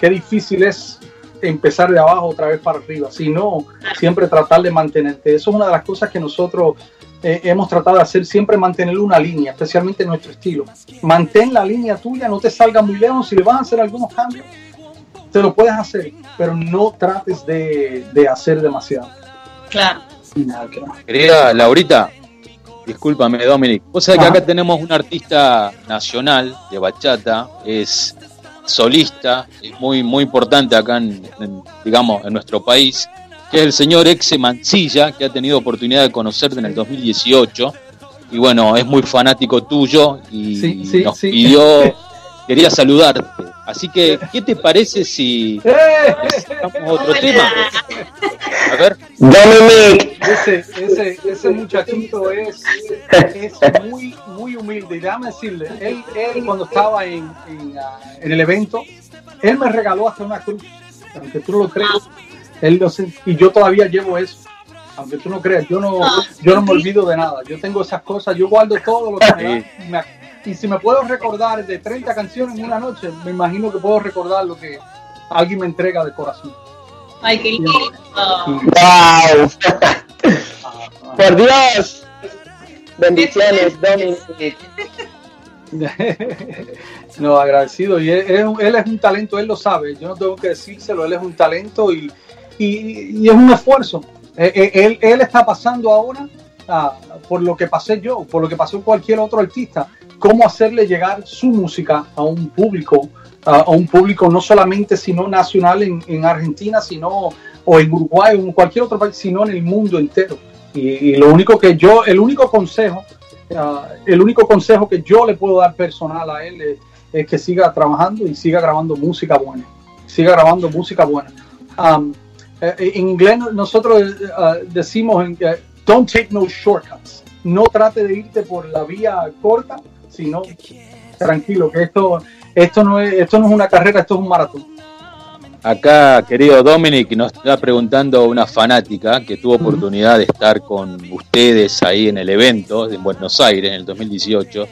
qué difícil es empezar de abajo otra vez para arriba. Si no, siempre tratar de mantenerte. Eso es una de las cosas que nosotros eh, hemos tratado de hacer, siempre mantener una línea, especialmente en nuestro estilo. Mantén la línea tuya, no te salga muy lejos. Si le vas a hacer algunos cambios, te lo puedes hacer, pero no trates de, hacer demasiado. Claro. Querida Laurita, Discúlpame, Dominic. Vos sabés que acá tenemos un artista nacional de bachata, es solista, es muy, muy importante acá, en, digamos, en nuestro país, que es el señor Exe Mancilla, que ha tenido oportunidad de conocerte en el 2018. Y bueno, es muy fanático tuyo y nos pidió, *laughs* quería saludarte. Así que, ¿qué te parece si necesitamos otro tema? A ver. Dominic. Ese, ese, ese muchachito es, es muy, muy humilde. Y déjame decirle, él, él cuando estaba en, en, uh, en, el evento, él me regaló hasta una cruz. Aunque tú no lo creas, él lo, y yo todavía llevo eso. Aunque tú no creas, yo no, yo no me olvido de nada. Yo tengo esas cosas, yo guardo todo lo que me, me y si me puedo recordar de 30 canciones en una noche, me imagino que puedo recordar lo que alguien me entrega de corazón. Ay, qué lindo. ¡Wow! Por Dios. Bendiciones, Dominic. no, agradecido. Y él, él, es un talento, él lo sabe. Yo no tengo que decírselo, él es un talento y, y, es un esfuerzo. Eh, eh, él, él, está pasando ahora ah, por lo que pasé yo, por lo que pasó cualquier otro artista. Cómo hacerle llegar su música a un público, a un público no solamente sino nacional en, en Argentina, sino o en Uruguay o en cualquier otro país, sino en el mundo entero. Y, lo único que yo, el único consejo, ah, el único consejo que yo le puedo dar personal a él es, que siga trabajando y siga grabando música buena. Siga grabando música buena. Um, eh, en inglés nosotros uh, decimos, don't take no shortcuts. No trate de irte por la vía corta, sino tranquilo, que esto, esto, no es, esto no es una carrera, esto es un maratón. Acá, querido Dominic, nos está preguntando una fanática que tuvo oportunidad de estar con ustedes ahí en el evento en Buenos Aires en el 2018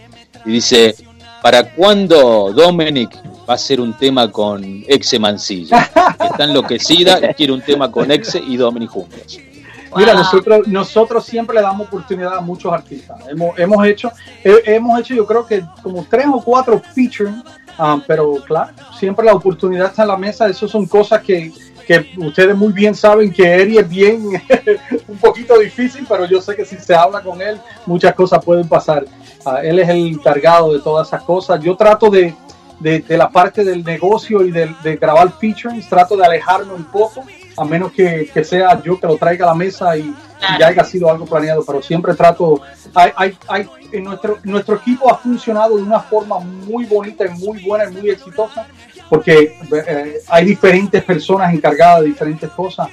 y dice, ¿para cuándo Dominic va a hacer un tema con Exe Mancilla? *laughs* está enloquecida y quiere un tema con Exe y Dominic juntos. Mira, nosotros, nosotros siempre le damos oportunidad a muchos artistas. Hemos, hemos hecho, hemos hecho yo creo que como tres o cuatro features Ah, pero claro, siempre la oportunidad está en la mesa. Eso son cosas que, que ustedes muy bien saben que Eri es bien *laughs* un poquito difícil, pero yo sé que si se habla con él, muchas cosas pueden pasar. Ah, él es el encargado de todas esas cosas. Yo trato de, de, la parte del negocio y de, de, grabar features, trato de alejarme un poco, a menos que, que sea yo que lo traiga a la mesa y, ya haya sido algo planeado, pero siempre trato, hay, hay, hay, en nuestro, nuestro equipo ha funcionado de una forma muy bonita y muy buena y muy exitosa, porque eh, hay diferentes personas encargadas de diferentes cosas.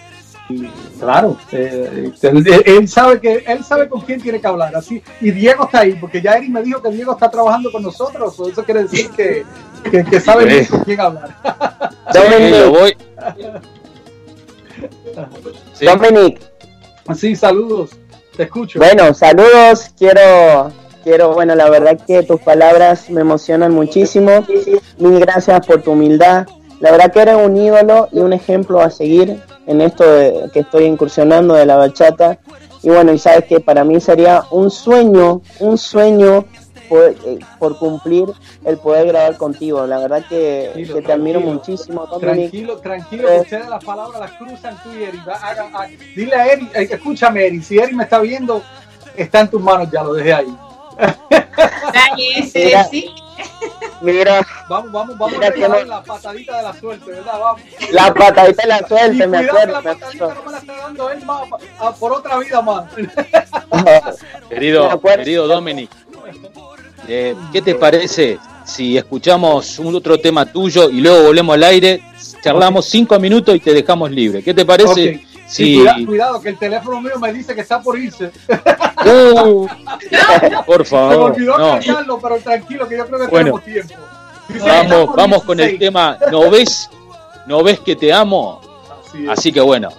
Y claro, eh, él, sabe que él sabe con quién tiene que hablar, así. Y Diego está ahí, porque ya Eric me dijo que Diego está trabajando con nosotros, eso quiere decir que, que, sabe con quién hablar. *laughs* Dominic. Dominic, Sí, saludos, te escucho. Bueno, saludos, quiero, quiero, bueno, la verdad que tus palabras me emocionan muchísimo. Mil gracias por tu humildad. La verdad que eres un ídolo y un ejemplo a seguir en esto de, que estoy incursionando de la bachata. Y bueno, y sabes que para mí sería un sueño, un sueño eh, por, cumplir el poder grabar contigo. La verdad que, te admiro muchísimo. Tranquilo, tranquilo, que ustedes las palabras las cruzan tú y Eri. dile a Eri, eh, escúchame Eri, si Eri me está viendo, está en tus manos ya, lo dejé ahí. mira, sí. Mira, vamos, vamos, vamos a regalar la patadita de la suerte, ¿verdad? Vamos. La patadita de la suerte, me acuerdo. La patadita no me la está dando él más, por otra vida más. *laughs* querido, querido Dominic, eh, ¿Qué te parece si escuchamos un otro tema tuyo y luego volvemos al aire? Charlamos cinco minutos y te dejamos libre. ¿Qué te parece? Si... cuidado, que el teléfono mío me dice que está por irse. Uh, por favor. *laughs* Se me olvidó no. pero tranquilo, que yo creo que tenemos tiempo. *laughs* vamos, vamos con el tema. ¿No ves? ¿No ves que te amo? Así, que bueno.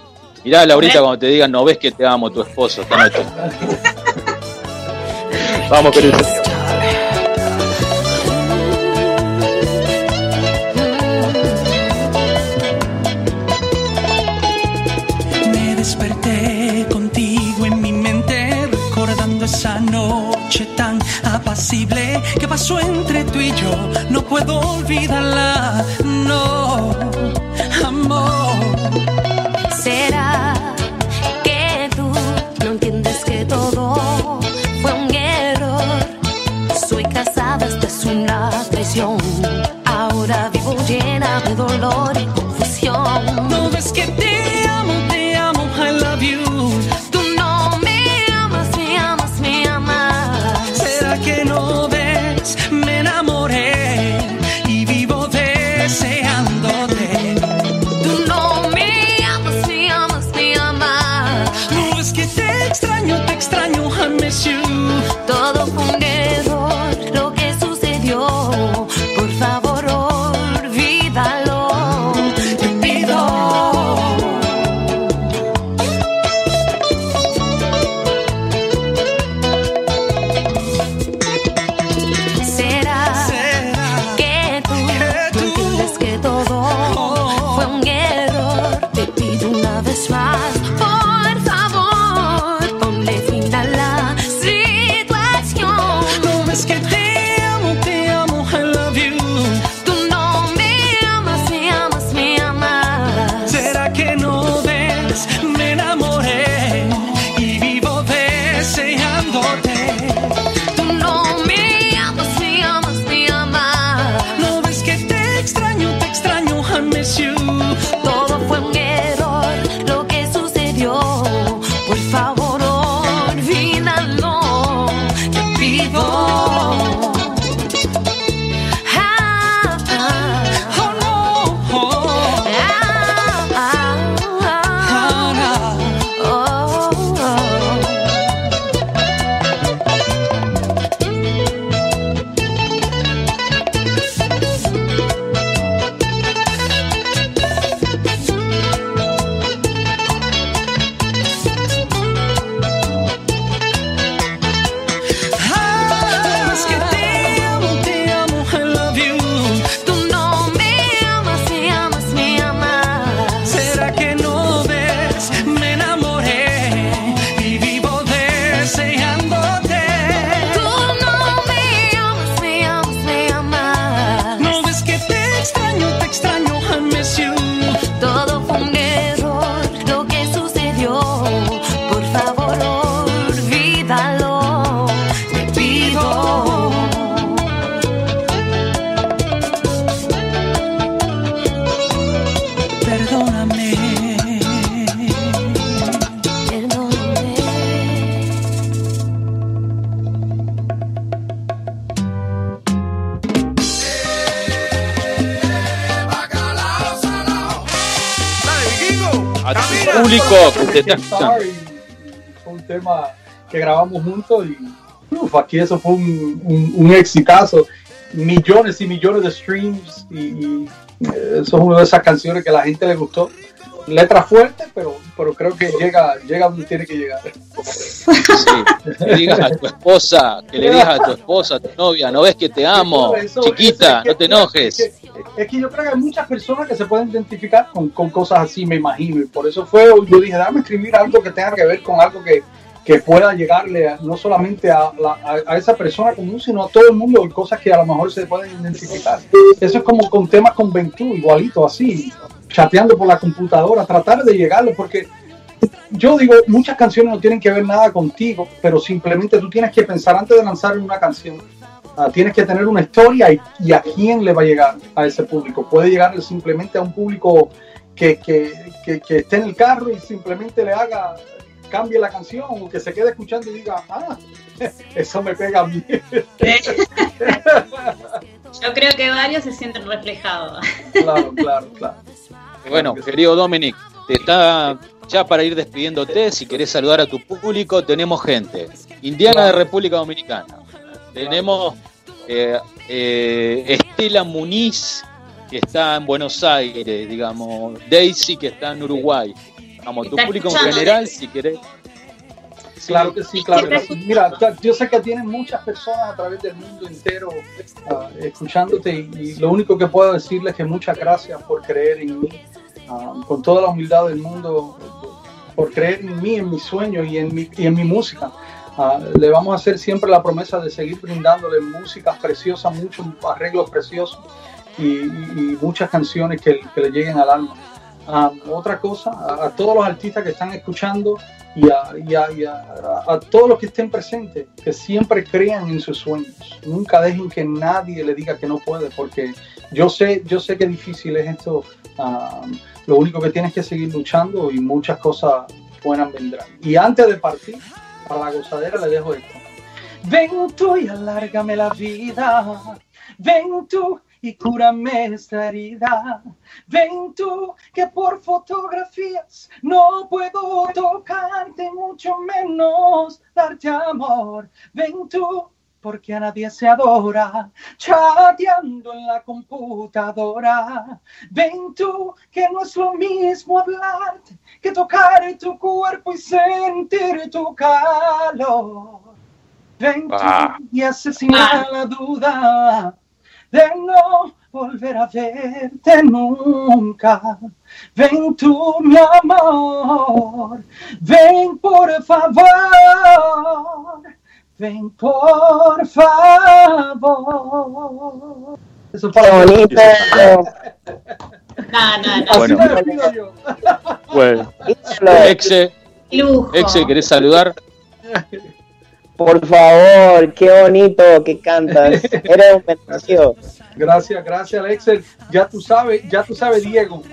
Mirá, Laurita, cuando te digan, no ves que te amo tu esposo esta noche. *laughs* vamos con el esa apacible que pasó entre tú y yo. No puedo olvidarla, no, amor. Será que tú no entiendes que todo fue un error. Soy casada, esto es una traición. Ahora vivo llena de dolor y confusión. No ves que te juntos y uf, aquí eso fue un, un, un exitazo. Millones y millones de streams y, y eh, eso es una de esas canciones que a la gente le gustó letra fuerte, pero, pero creo que llega, llega donde tiene que llegar. Sí, que digas a tu esposa, que le digas a tu esposa, a tu novia, no ves que te amo, Eso- chiquita, eso es que- no te enojes. Es que, es que yo creo que hay muchas personas que se pueden identificar con, con cosas así, me imagino, y por eso fue, yo dije, dame escribir algo que tenga que ver con algo que, que pueda llegarle no solamente a, la- a- esa persona común, sino a todo el mundo, cosas que a lo mejor se pueden identificar. Eso es como con temas con Ventú, igualito, así, chateando por la computadora, tratar de llegarle, porque yo digo, muchas canciones no tienen que ver nada contigo, pero simplemente tú tienes que pensar antes de lanzar una canción. ah, tienes que tener una historia y, a quién le va a llegar a ese público. Puede llegar simplemente a un público que, que, que esté en el carro y simplemente le haga, cambie la canción o que se quede escuchando y diga, ah, *laughs* eso me pega a mí. *laughs* Yo creo que varios se sienten reflejados. claro, claro, claro. Bueno, querido Dominic, te está ya para ir despidiéndote, si querés saludar a tu público, tenemos gente. Indiana de República Dominicana. Tenemos eh, eh, Estela Muniz, que está en Buenos Aires, digamos, Daisy, que está en Uruguay. Vamos, tu público en escuchando, general, si querés. Claro que sí, claro que sí. Mira, yo sé que tienen muchas personas a través del mundo entero ah, escuchándote y, y lo único que puedo decirles es que muchas gracias por creer en mí, ah, con toda la humildad del mundo, por creer en mí, en mi sueño y en mi, y en mi música. Ah, le vamos a hacer siempre la promesa de seguir brindándole músicas preciosas, muchos arreglos preciosos y, y- y muchas canciones que, que le lleguen al alma. Ah, otra cosa, a, a todos los artistas que están escuchando y, a, a- a- a todos los que estén presentes, que siempre crean en sus sueños. Nunca dejen que nadie le diga que no puede, porque yo sé, yo sé que difícil es esto. ah, lo único que tienes que seguir luchando y muchas cosas buenas vendrán. Y antes de partir, para la gozadera le dejo esto. Ven tú y alárgame la vida. Ven tú y cúrame esta herida. Ven tú que por fotografías no puedo tocarte, mucho menos darte amor. Ven tú porque a nadie se adora, chateando en la computadora. Ven tú que no es lo mismo hablarte que tocar tu cuerpo y sentir tu calor. Ven tú Ah. y asesinar la duda de no volver a verte nunca. Ven tú, mi amor, ven por favor, ven por favor. Eso para bonito. No, no, no. Así Bueno. Bueno. Exe, Lujo. Exe, ¿querés saludar? Por favor, qué bonito que cantas. *laughs* Eres un bendecido. Gracias, gracias, Excel. Ya tú sabes, ya tú sabes, Diego.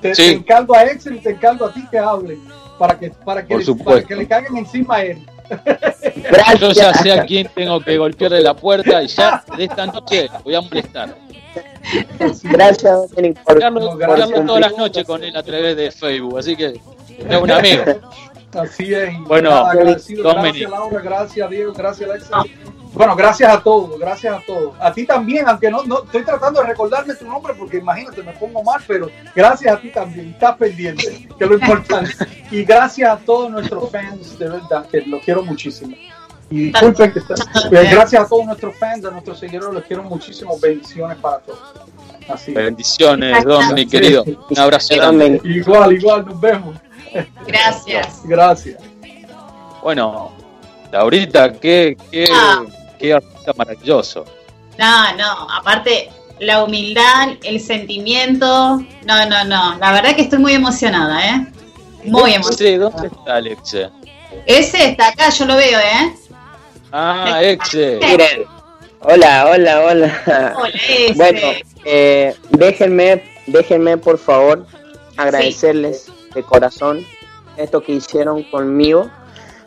Te, Sí. te encargo a Excel y te encargo a ti que hable para que para que, le, para que le caigan encima a él. Yo *laughs* ya Gracias. sé a quién tengo que golpearle la puerta y ya de esta noche voy a molestar. Gracias, Dominic, por Carlos, No, gracias. Carlos todas las noches con él a través de Facebook, así que es un amigo. *laughs* Así es. Bueno, nada, gracias Laura, gracias Diego, gracias Excel. Bueno, gracias a todos, gracias a todos. A ti también, aunque no, no estoy tratando de recordarme tu nombre porque imagínate, me pongo mal, pero gracias a ti también, estás pendiente, que es lo importante. Y gracias a todos nuestros fans, de verdad, que los quiero muchísimo. Y disculpen que está- pues, gracias a todos nuestros fans, a nuestros seguidores, los quiero muchísimo. Bendiciones para todos. Así. es. Bendiciones, Dominic, querido. Un abrazo grande. Igual, igual, nos vemos. Gracias. Gracias. Bueno, Laurita, qué, qué, Ah. qué artista maravilloso. No, no, aparte la humildad, el sentimiento, no, no, no, la verdad que estoy muy emocionada, ¿eh? Muy emocionada. Sí, ¿dónde está Alexe? Ese está acá, yo lo veo, ¿eh? Ah, Exe. Miren. Hola, hola, hola. Hola. Bueno, eh, déjenme, déjenme por favor agradecerles de corazón esto que hicieron conmigo,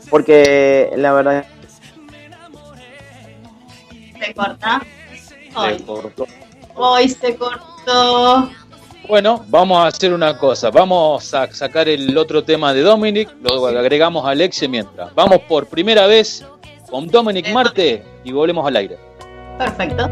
porque la verdad se corta. Se Hoy, cortó. hoy se cortó. Bueno, vamos a hacer una cosa. Vamos a sacar el otro tema de Dominic, luego agregamos a Alexia mientras. Vamos por primera vez con Dominic Marte y volvemos al aire. Perfecto.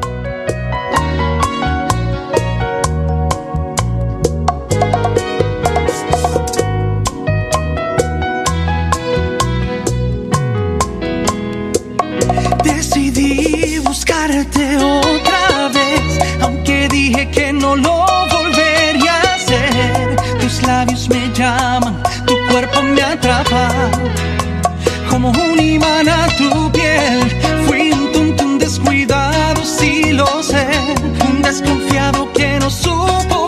Tu piel. Fui un tonto, descuidado, sí lo sé, un desconfiado que no supo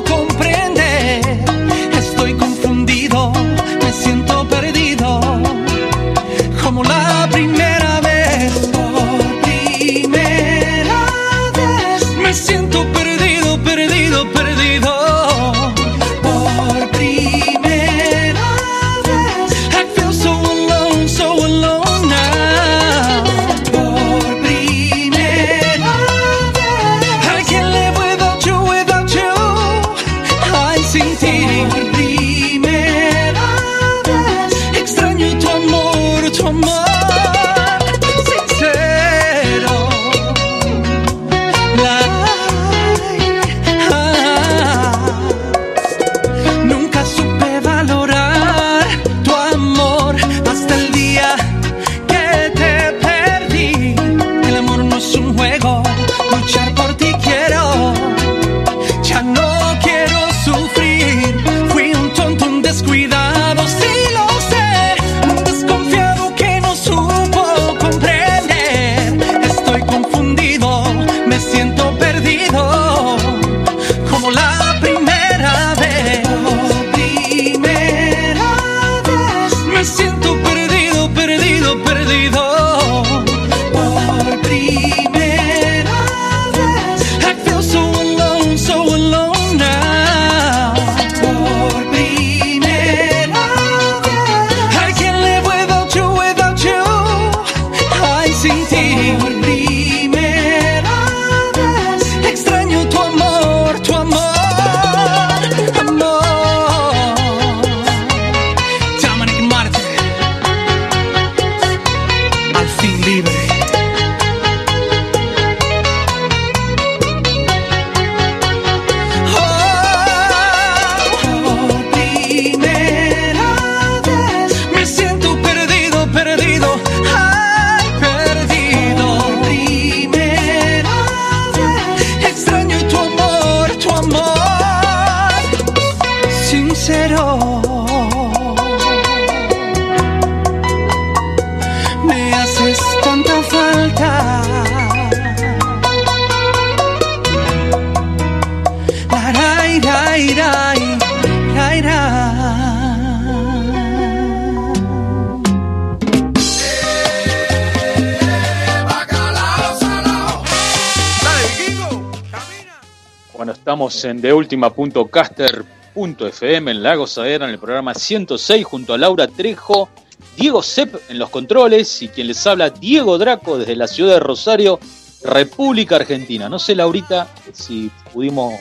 en TheUltima.caster.fm en La Gozadera, en el programa 106, junto a Laura Trejo, Diego Sepp en los controles y quien les habla, Diego Draco, desde la ciudad de Rosario, República Argentina. No sé, Laurita, si pudimos.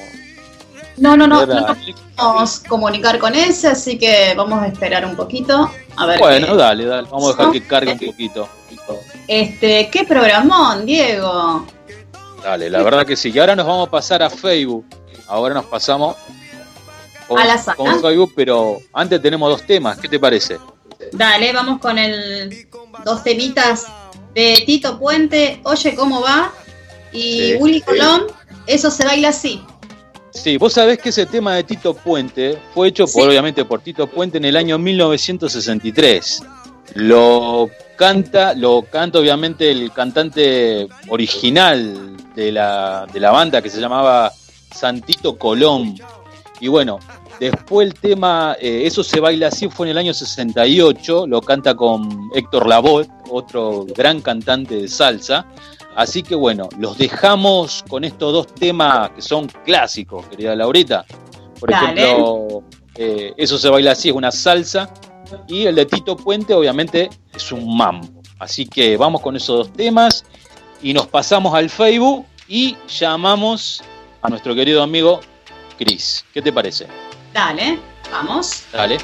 No, no, no, no nos podemos comunicar con ese, así que vamos a esperar un poquito. A ver. Bueno, qué- dale, dale, vamos a dejar que cargue un poquito. Este, ¿qué programón, Diego? Dale, la verdad que sí. Y ahora nos vamos a pasar a Facebook. Ahora nos pasamos con, A la sala. con pero antes tenemos dos temas. ¿Qué te parece? Dale, vamos con el dos temitas de Tito Puente, Oye cómo va, y Sí. Willy Colón, eso se baila así. Sí, vos sabés que ese tema de Tito Puente fue hecho por, Sí. obviamente por Tito Puente en el año 1963. Lo canta, lo canta obviamente el cantante original de la, de la banda que se llamaba Santito Colón. Y bueno, después el tema eh, Eso se baila así fue en el año 68, lo canta con Héctor Lavoe, otro gran cantante de salsa. Así que bueno, los dejamos con estos dos temas que son clásicos, querida Laurita. Por Dale. ejemplo, eh, Eso se baila así es una salsa y el de Tito Puente obviamente es un mambo. Así que vamos con esos dos temas y nos pasamos al Facebook y llamamos a nuestro querido amigo Cris. ¿Qué te parece? Dale, vamos. Dale.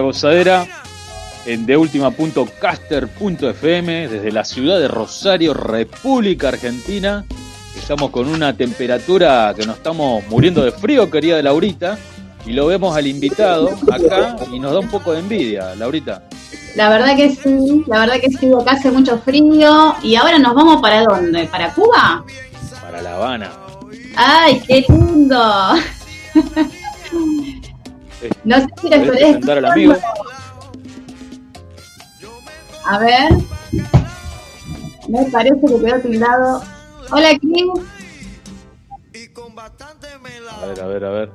La gozadera en deultima.caster.fm desde la ciudad de Rosario, República Argentina. Estamos con una temperatura que nos estamos muriendo de frío, querida Laurita, y lo vemos al invitado acá y nos da un poco de envidia, Laurita. La verdad que sí, la verdad que sí, acá hace mucho frío y ahora nos vamos para dónde, ¿para Cuba? Para La Habana. ¡Ay, qué lindo! *laughs* no sé si les presentar al amigo. A ver. Me parece que quedó lado. Hola, Kim. A ver, a ver, a ver.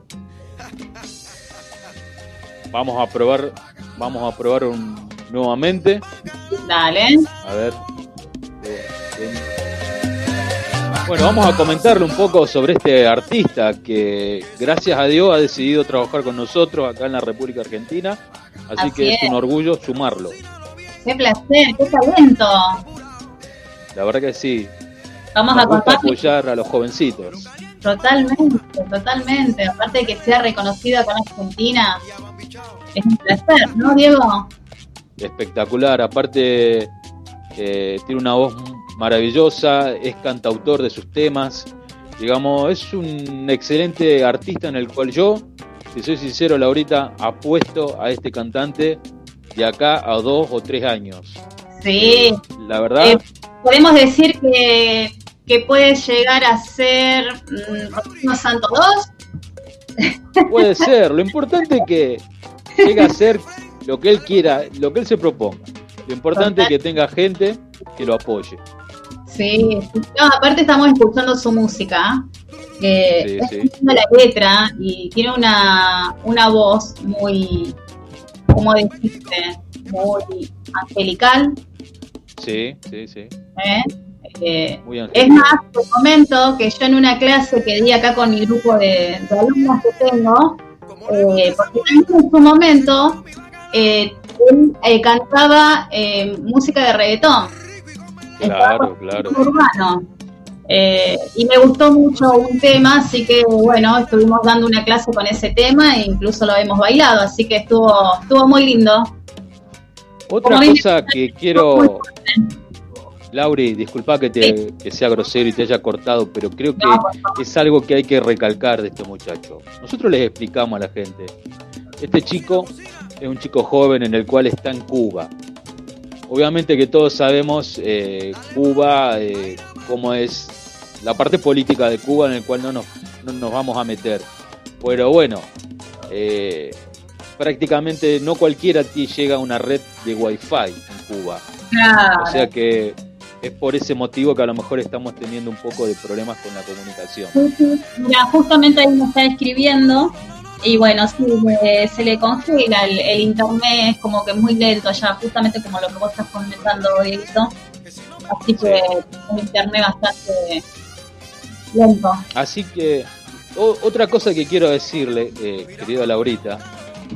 Vamos a probar, vamos a probar un, nuevamente. Dale. A ver. Bueno, vamos a comentarle un poco sobre este artista que, gracias a Dios, ha decidido trabajar con nosotros acá en la República Argentina. Así, que es. un orgullo sumarlo. Qué placer, qué talento. La verdad que sí. Vamos a apoyar a los jovencitos. Totalmente, totalmente. Aparte de que sea reconocida acá en Argentina, es un placer, ¿no, Diego? Espectacular. Aparte, eh, tiene una voz maravillosa, es cantautor de sus temas. Digamos, es un excelente artista en el cual yo, si soy sincero, Laurita, apuesto a este cantante de acá a dos o tres años. Sí. la verdad. Eh, podemos decir que, que puede llegar a ser mmm, Santo 2. Puede *laughs* ser. Lo importante es que llegue a ser lo que él quiera, lo que él se proponga. Lo importante es que tenga gente que lo apoye. Sí, aparte estamos escuchando su música, que sí, la letra y tiene una, una voz muy, como dijiste, muy angelical. Sí, sí, sí. ¿Eh? Eh, es más, te comento que yo en una clase que di acá con mi grupo de, alumnos que tengo, eh, porque en su momento él cantaba música de reggaetón. Claro, claro. Urbano. Eh, y me gustó mucho un tema, así que bueno, estuvimos dando una clase con ese tema e incluso lo hemos bailado, así que estuvo, estuvo muy lindo. Otra cosa que quiero, Lauri, disculpa que, te, que sea grosero y te haya cortado, pero creo que es algo que hay que recalcar de este muchacho. Nosotros les explicamos a la gente, este chico es un chico joven en el cual está en Cuba, Obviamente que todos sabemos eh, Cuba, eh, cómo es la parte política de Cuba en el cual no nos, no nos vamos a meter. Pero bueno, eh, prácticamente no cualquiera ti llega a una red de wifi en Cuba. O sea que es por ese motivo que a lo mejor estamos teniendo un poco de problemas con la comunicación. Mira, justamente ahí me está escribiendo y bueno, sí, se le congela el, internet, es como que muy lento ya, justamente como lo que vos estás comentando, Dieguito. Así que un internet bastante lento. Así que, otra cosa que quiero decirle, eh, querida Laurita,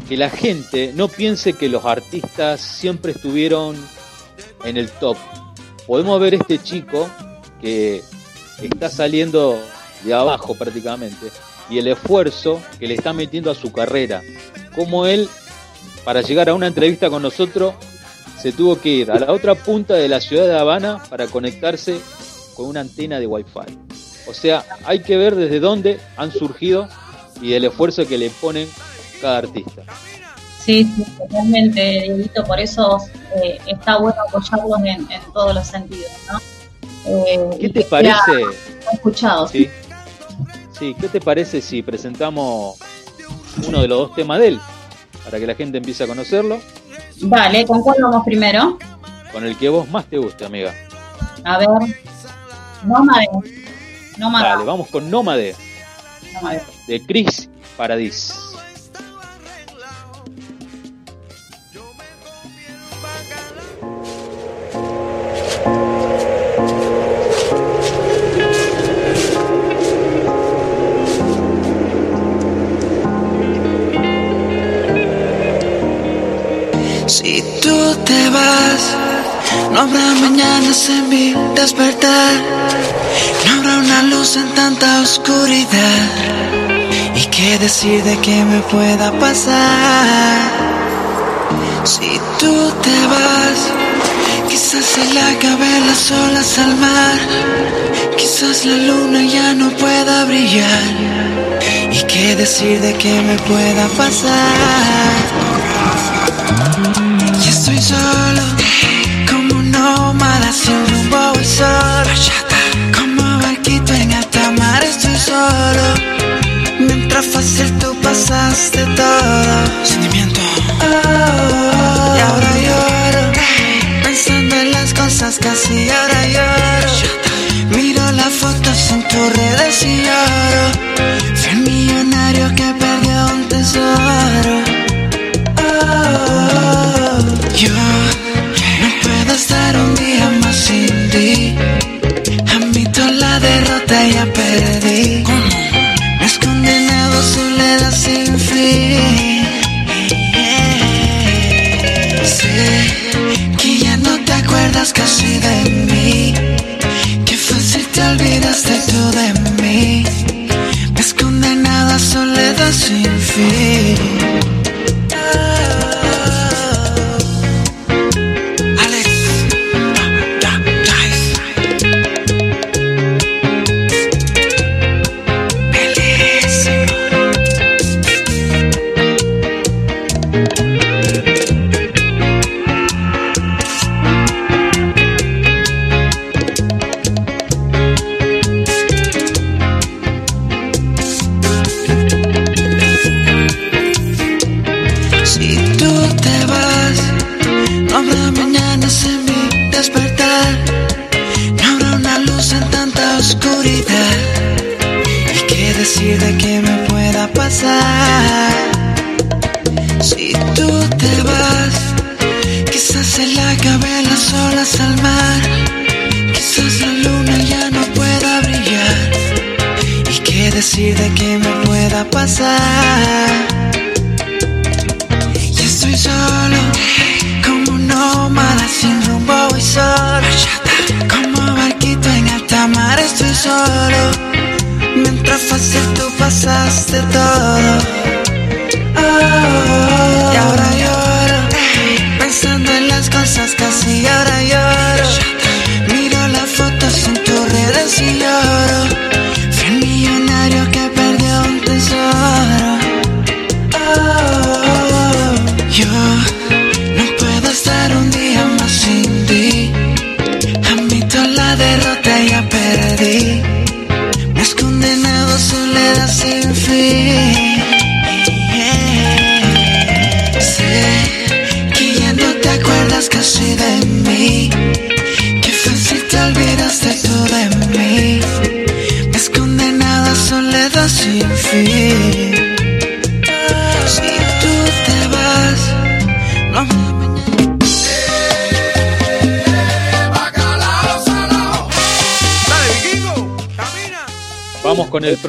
que la gente no piense que los artistas siempre estuvieron en el top. Podemos ver este chico que está saliendo de abajo prácticamente y el esfuerzo que le está metiendo a su carrera. Como él, para llegar a una entrevista con nosotros, se tuvo que ir a la otra punta de la ciudad de Habana para conectarse con una antena de Wi-Fi. O sea, hay que ver desde dónde han surgido y el esfuerzo que le ponen cada artista. Sí, sí, totalmente, Dieguito, por eso eh, está bueno apoyarlos en, todos los sentidos, ¿no? Eh, ¿Qué te parece? Escuchado, ¿sí? Sí, ¿qué te parece si presentamos uno de los dos temas de él? Para que la gente empiece a conocerlo. Vale, ¿con cuál vamos primero? Con el que vos más te guste, amiga. A ver. Nómade. Nómade. Dale, vamos con Nómade. Nómade. De Chris Paradis. Te vas. No habrá mañanas en mi despertar. No habrá una luz en tanta oscuridad. ¿Y qué decir de que me pueda pasar? Si tú te vas, quizás se le acaben las olas al mar. Quizás la luna ya no pueda brillar. ¿Y qué decir de que me pueda pasar? Estoy solo, como un nómada sin rumbo y solo. Como barquito en alta mar estoy solo. Mientras fácil tú pasaste todo. Sentimiento. Oh, y ahora lloro. Pensando en las cosas que hacía, ahora lloro. Miro las fotos en tus redes y lloro. Fui el millonario que perdió un tesoro. Oh, yo no puedo estar un día más sin ti. Admito la derrota, ya perdí. Me condenado a soledad sin fin. Sé que ya no te acuerdas casi de mí. Qué fácil te olvidaste tú de mí. Me condenado a soledad sin fin.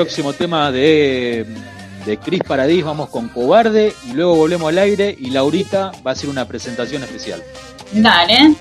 Próximo tema de, de Cris Paradis, vamos con Cobarde y luego volvemos al aire y Laurita va a hacer una presentación especial. Dale.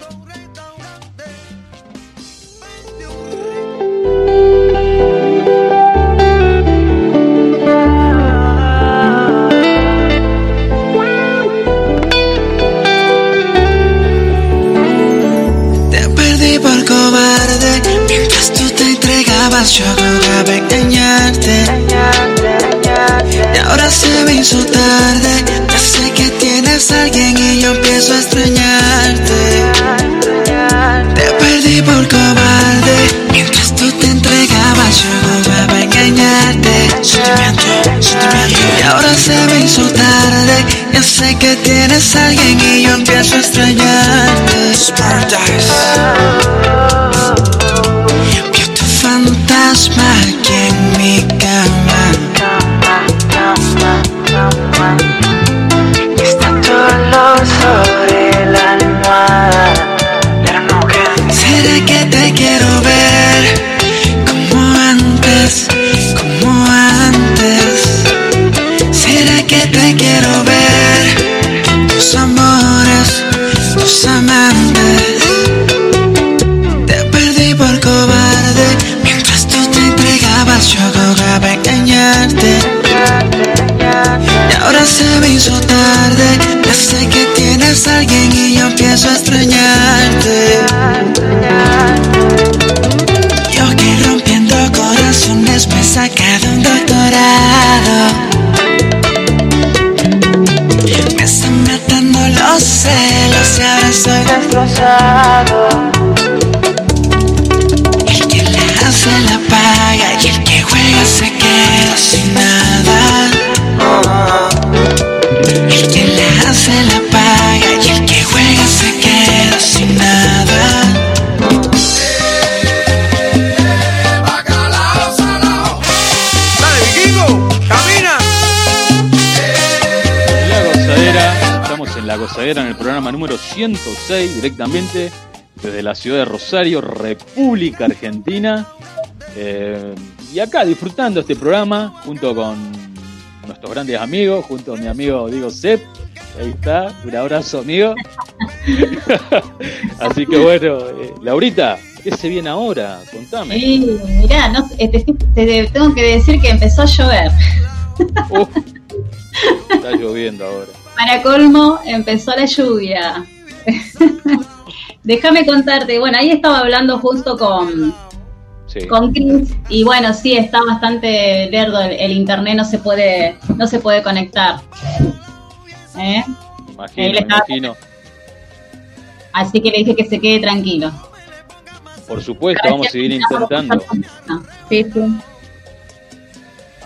Programa número 106, directamente desde la ciudad de Rosario, República Argentina. Eh, y acá disfrutando este programa junto con nuestros grandes amigos, junto a mi amigo Diego Sepp. Ahí está, un abrazo amigo. *laughs* Así que bueno, eh, Laurita, ¿qué se viene ahora? Contame. Sí, mirá, eh, te, tengo que decir que empezó a llover. está lloviendo ahora. Para colmo, empezó la lluvia. *laughs* Déjame contarte, bueno, ahí estaba hablando justo con, con Chris y bueno, sí, está bastante lerdo el, internet, no se puede, no se puede conectar. ¿Eh? Imagino, imagino. Así que le dije que se quede tranquilo. Por supuesto, vamos a seguir intentando. Sí, sí.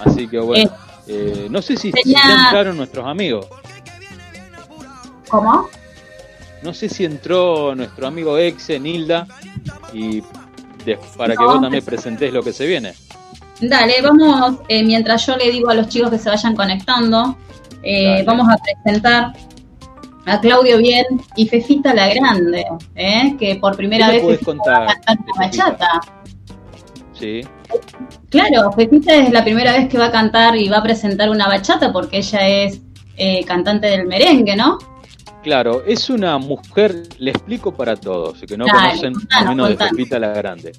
Así que bueno, eh, eh, no sé si, entraron nuestros amigos. ¿Cómo? No sé si entró nuestro amigo Exe, Nilda, y para que vos también presentes lo que se viene. Dale, vamos, eh, mientras yo le digo a los chicos que se vayan conectando, vamos a presentar a Claudio Bien y Fefita la Grande, ¿eh? que por primera vez va a cantar bachata. Sí. Claro, Fefita es la primera vez que va a cantar y va a presentar una bachata porque ella es eh, cantante del merengue, ¿no? Claro, es una mujer, le explico para todos, que no conocen al menos de Fefita la Grande.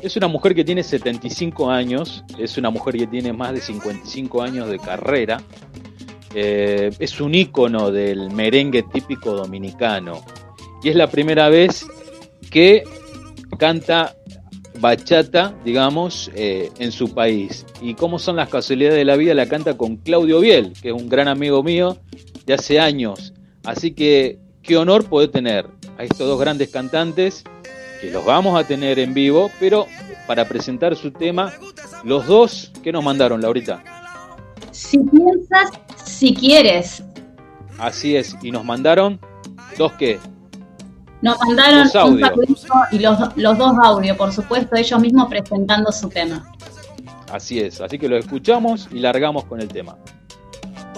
Es una mujer que tiene 75 años, es una mujer que tiene más de 55 años de carrera, eh, es un ícono del merengue típico dominicano y es la primera vez que canta bachata, digamos, eh, en su país. Y como son las casualidades de la vida, la canta con Claudio Biel, que es un gran amigo mío de hace años. Así que qué honor poder tener a estos dos grandes cantantes, que los vamos a tener en vivo, pero para presentar su tema, los dos que nos mandaron, Laurita. Si piensas, si quieres. Así es, y nos mandaron dos qué. Nos mandaron un y los, los dos audios, por supuesto, ellos mismos presentando su tema. Así es, así que lo escuchamos y largamos con el tema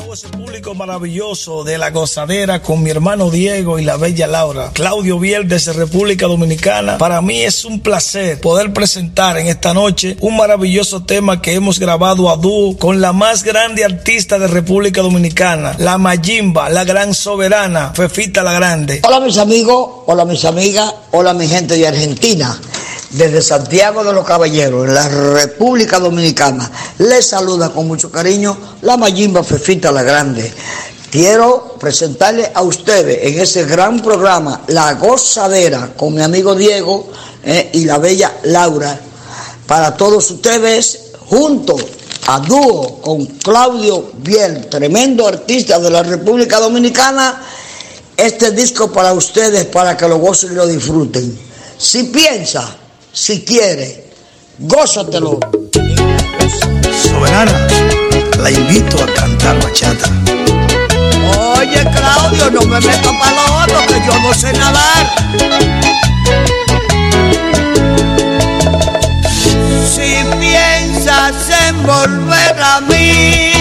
todo ese público maravilloso de la gozadera con mi hermano Diego y la bella Laura, Claudio Biel desde República Dominicana. Para mí es un placer poder presentar en esta noche un maravilloso tema que hemos grabado a dúo con la más grande artista de República Dominicana, la Mayimba, la gran soberana, Fefita la Grande. Hola mis amigos, hola mis amigas, hola mi gente de Argentina desde Santiago de los Caballeros, en la República Dominicana. Les saluda con mucho cariño la Mayimba Fefita la Grande. Quiero presentarle a ustedes en ese gran programa La Gozadera con mi amigo Diego eh, y la bella Laura. Para todos ustedes, junto a dúo con Claudio Biel, tremendo artista de la República Dominicana, este disco para ustedes, para que lo gocen y lo disfruten. Si piensa si quiere, gózatelo. Soberana, la invito a cantar bachata. Oye, Claudio, no me meto para lo otro, que yo no sé nadar. Si piensas en volver a mí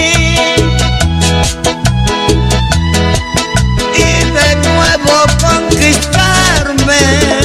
y de nuevo conquistarme.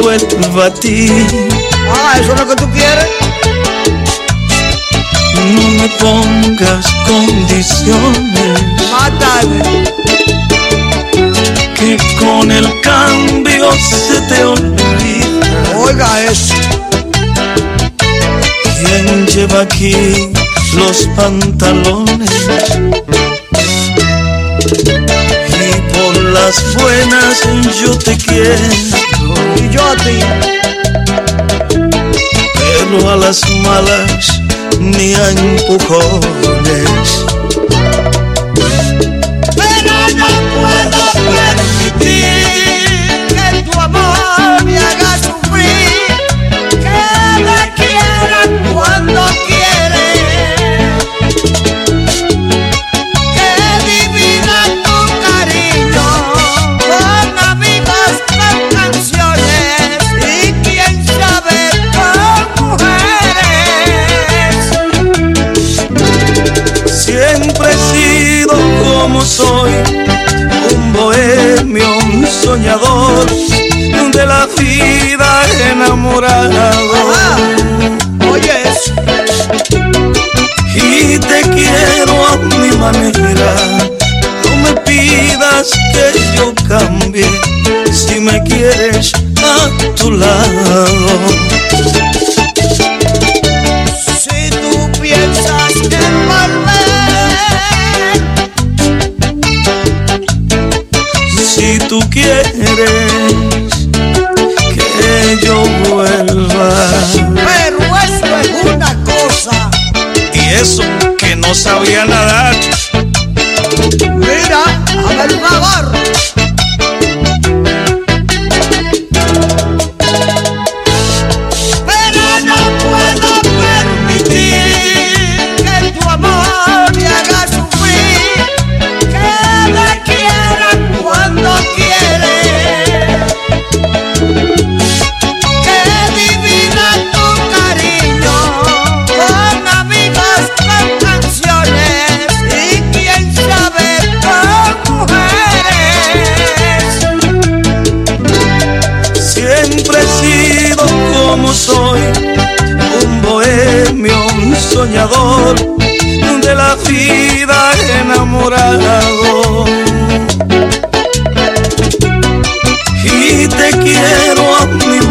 Vuelva a ti. Ah, eso es lo que tú quieres. No me pongas condiciones. Mátame. Que con el cambio se te olvida. Oiga eso. ¿Quién lleva aquí los pantalones? las buenas yo te quiero y yo a ti. Pero a las malas ni a empujones. soy un bohemio, un soñador de la vida enamorado. Oye, y te quiero a mi manera. No me pidas que yo cambie si me quieres a tu lado. Tú quieres que yo vuelva. pero eso es una cosa. Y eso que no sabía nadar. Mira, a ver, favor.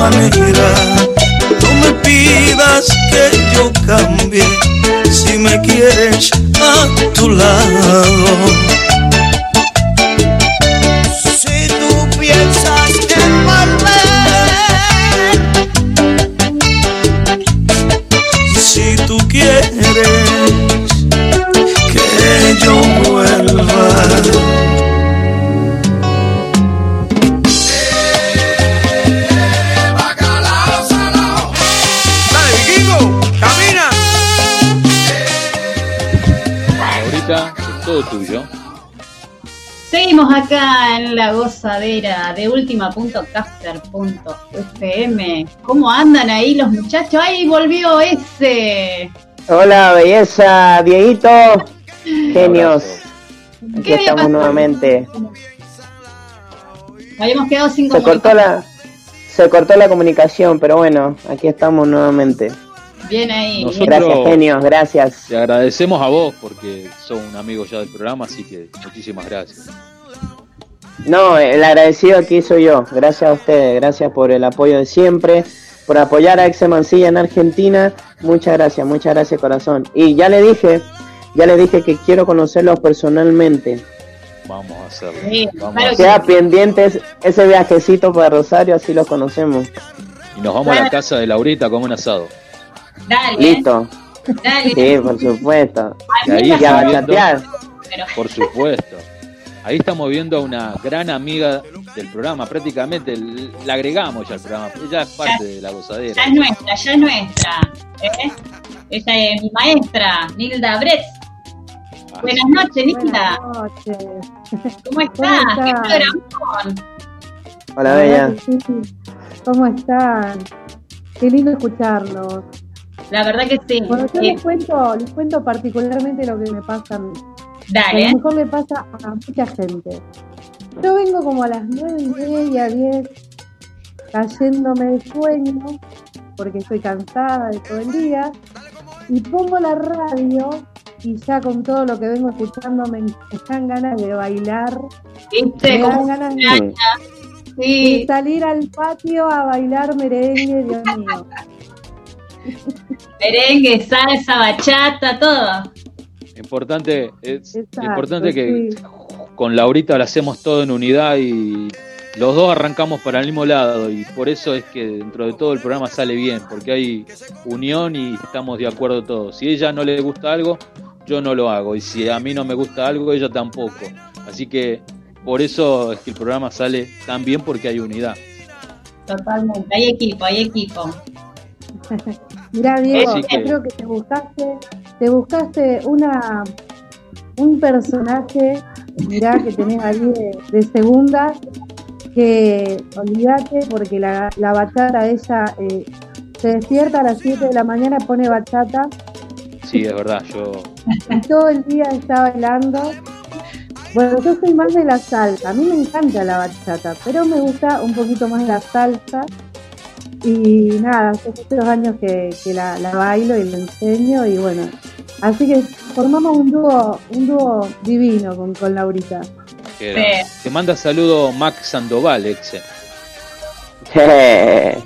Manera, no me pidas que yo cambie si me quieres a tu lado. Seguimos acá en la gozadera de última.caster.fm. ¿Cómo andan ahí los muchachos? ¡Ay, volvió ese! Hola, belleza, Dieguito. *laughs* Genios. Aquí ¿Qué había estamos pasado? nuevamente. Habíamos quedado sin Se cortó la se cortó la comunicación, pero bueno, aquí estamos nuevamente. Bien ahí. Nosotros-. Gracias, genios, gracias. Te agradecemos a vos porque sos un amigo ya del programa, así que muchísimas gracias. No, el agradecido aquí soy yo. Gracias a ustedes, gracias por el apoyo de siempre, por apoyar a Exe Mancilla en Argentina. Muchas gracias, muchas gracias corazón. Y ya le dije, ya le dije que quiero conocerlos personalmente. Vamos a hacerlo. Sí, Vamos claro a que hacerlo. Queda pendientes ese viajecito para Rosario, así los conocemos. Y nos vamos a la casa de Laurita con un asado. Dale, Listo. dale. Sí, por supuesto. Y ahí Y a por supuesto. Ahí estamos viendo a una gran amiga del programa, prácticamente la agregamos ya al programa. Ella es parte de la gozadera. ya es nuestra, ya es nuestra. ¿eh? Ella es mi maestra, Nilda Bretz. Ah, Buenas noches, Nilda. Buenas noches. ¿Cómo estás? ¿Cómo ¿Qué programón? Hola, Bella. Sí. ¿Cómo están? Qué lindo escucharlos. La verdad que sí. Bueno, yo Eh, les cuento, les cuento particularmente lo que me pasa a mí. A dale. lo mejor le pasa a mucha gente. Yo vengo como a las nueve y media, diez, cayéndome de sueño, porque estoy cansada de todo el día, y pongo la radio y ya con todo lo que vengo escuchando me, dan ganas de bailar, ¿Viste? me dan ganas de, Sí. de sí, salir al patio a bailar merengue, Dios mío. Merengue, salsa, bachata, todo. Importante, es Exacto, importante que sí. con Laurita lo hacemos todo en unidad y los dos arrancamos para el mismo lado y por eso es que dentro de todo el programa sale bien, porque hay unión y estamos de acuerdo todos. Si a ella no le gusta algo, yo no lo hago y si a mí no me gusta algo, ella tampoco. Así que por eso es que el programa sale tan bien porque hay unidad. Totalmente. Hay equipo, hay equipo. Mirá, Diego, yo que- creo que te buscaste, te buscaste una un personaje, mirá, que tenés ahí de, de segunda, que olvídate porque la, la bachata ella eh, se despierta a las 7 de la mañana, pone bachata Sí, es verdad, yo y todo el día está bailando. Bueno, yo soy más de la salsa. A mí me encanta la bachata, pero me gusta un poquito más la salsa. Y nada, hace muchos años que, que la, la bailo y la enseño y bueno, así que formamos un dúo, un dúo divino con, con Laurita. Te manda saludo Max Sandoval, exe. *laughs*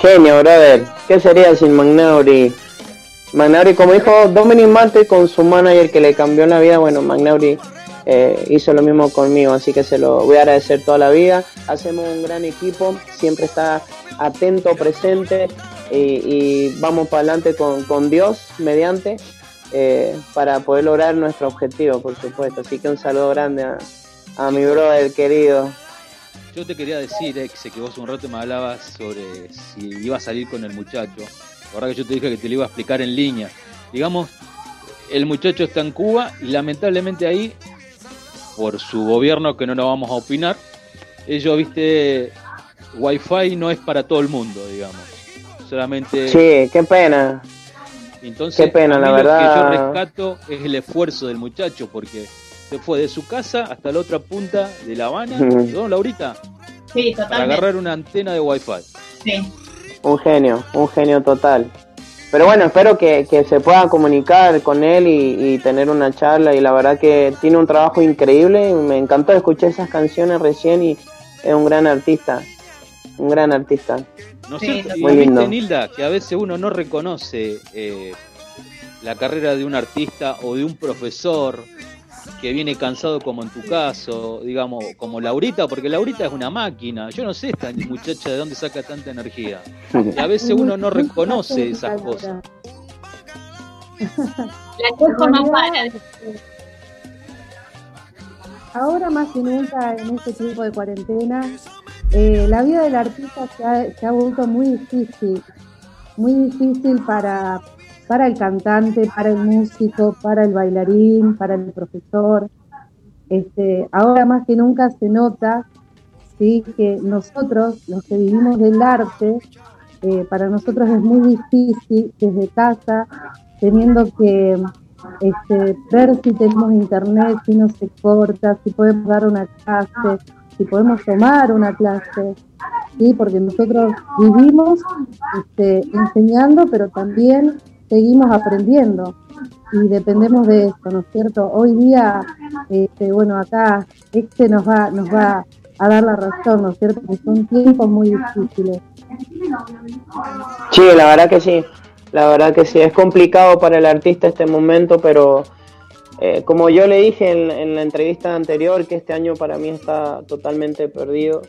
Genio, brother. ¿Qué sería sin Magnauri? Magnauri, como dijo Dominic Marte con su manager que le cambió la vida, bueno, Magnauri eh, hizo lo mismo conmigo, así que se lo voy a agradecer toda la vida. Hacemos un gran equipo, siempre está atento, presente y, vamos para adelante con, con Dios mediante eh, para poder lograr nuestro objetivo, por supuesto. Así que un saludo grande a, a mi brother querido. Yo te quería decir, exe, que vos un rato me hablabas sobre si iba a salir con el muchacho. La verdad que yo te dije que te lo iba a explicar en línea. Digamos, el muchacho está en Cuba y lamentablemente ahí, por su gobierno, que no nos vamos a opinar, ellos, viste, Wi-Fi no es para todo el mundo, digamos. Solamente... Sí, qué pena. Entonces, Qué pena, la lo verdad. que yo rescato es el esfuerzo del muchacho, porque se fue de su casa hasta la otra punta de La Habana. ¿no, Laurita? Sí, Para totalmente. agarrar una antena de Wi-Fi. Sí. Un genio, un genio total. Pero bueno, espero que, que se pueda comunicar con él y, y tener una charla. Y la verdad que tiene un trabajo increíble. Me encantó escuchar esas canciones recién y es un gran artista. Un gran artista. ¿No es Sí, cierto? Y muy viste, lindo. Nilda, que a veces uno no reconoce eh, la carrera de un artista o de un profesor que viene cansado como en tu caso, digamos, como Laurita, porque Laurita es una máquina. Yo no sé esta muchacha de dónde saca tanta energía. Y a veces uno no reconoce esas cosas. La Cojo no para. de- Ahora más que nunca en este tiempo de cuarentena, eh, la vida del artista se ha, se ha vuelto muy difícil, muy difícil para, para el cantante, para el músico, para el bailarín, para el profesor. Este, ahora más que nunca se nota ¿sí? que nosotros, los que vivimos del arte, eh, para nosotros es muy difícil desde casa, teniendo que este, ver si tenemos internet, si no se corta, si podemos dar una clase, si podemos tomar una clase, ¿sí? porque nosotros vivimos este, enseñando, pero también seguimos aprendiendo y dependemos de esto, ¿no es cierto? Hoy día, este, bueno, acá este nos va, nos va a dar la razón, ¿no es cierto? Que son tiempos muy difíciles. Sí, la verdad que sí. La verdad que sí. Es complicado para el artista este momento, pero eh, como yo le dije en, en la entrevista anterior, que este año para mí está totalmente perdido,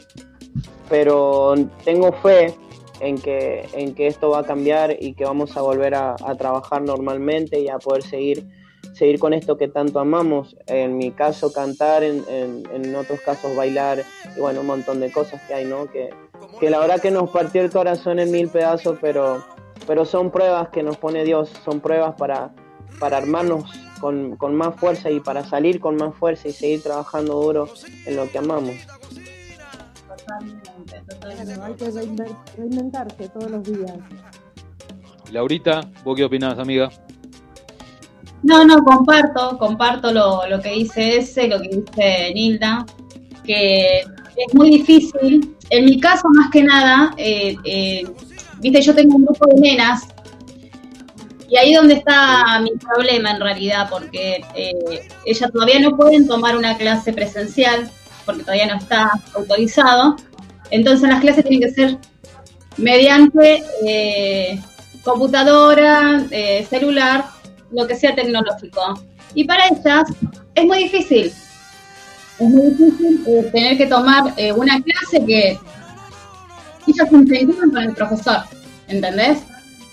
pero tengo fe en que, en que esto va a cambiar y que vamos a volver a, trabajar normalmente y a poder seguir, seguir con esto que tanto amamos. En mi caso, cantar, en, en, en otros casos, bailar y bueno, un montón de cosas que hay, ¿no? Que, que la verdad que nos partió el corazón en mil pedazos, pero, pero son pruebas que nos pone Dios, son pruebas para, para armarnos con, con más fuerza y para salir con más fuerza y seguir trabajando duro en lo que amamos. Hay que reinver- reinventarse todos los días. Laurita, ¿vos qué opinás, amiga? No, no, comparto, comparto lo, lo que dice ese, lo que dice Nilda, que es muy difícil. En mi caso, más que nada, eh, eh, viste, yo tengo un grupo de nenas y ahí donde está mi problema en realidad, porque eh, ellas todavía no pueden tomar una clase presencial, porque todavía no está autorizado. Entonces las clases tienen que ser mediante eh, computadora, eh, celular, lo que sea tecnológico. Y para ellas es muy difícil. Es muy difícil eh, tener que tomar una clase que ellas incentivan con el profesor, ¿entendés?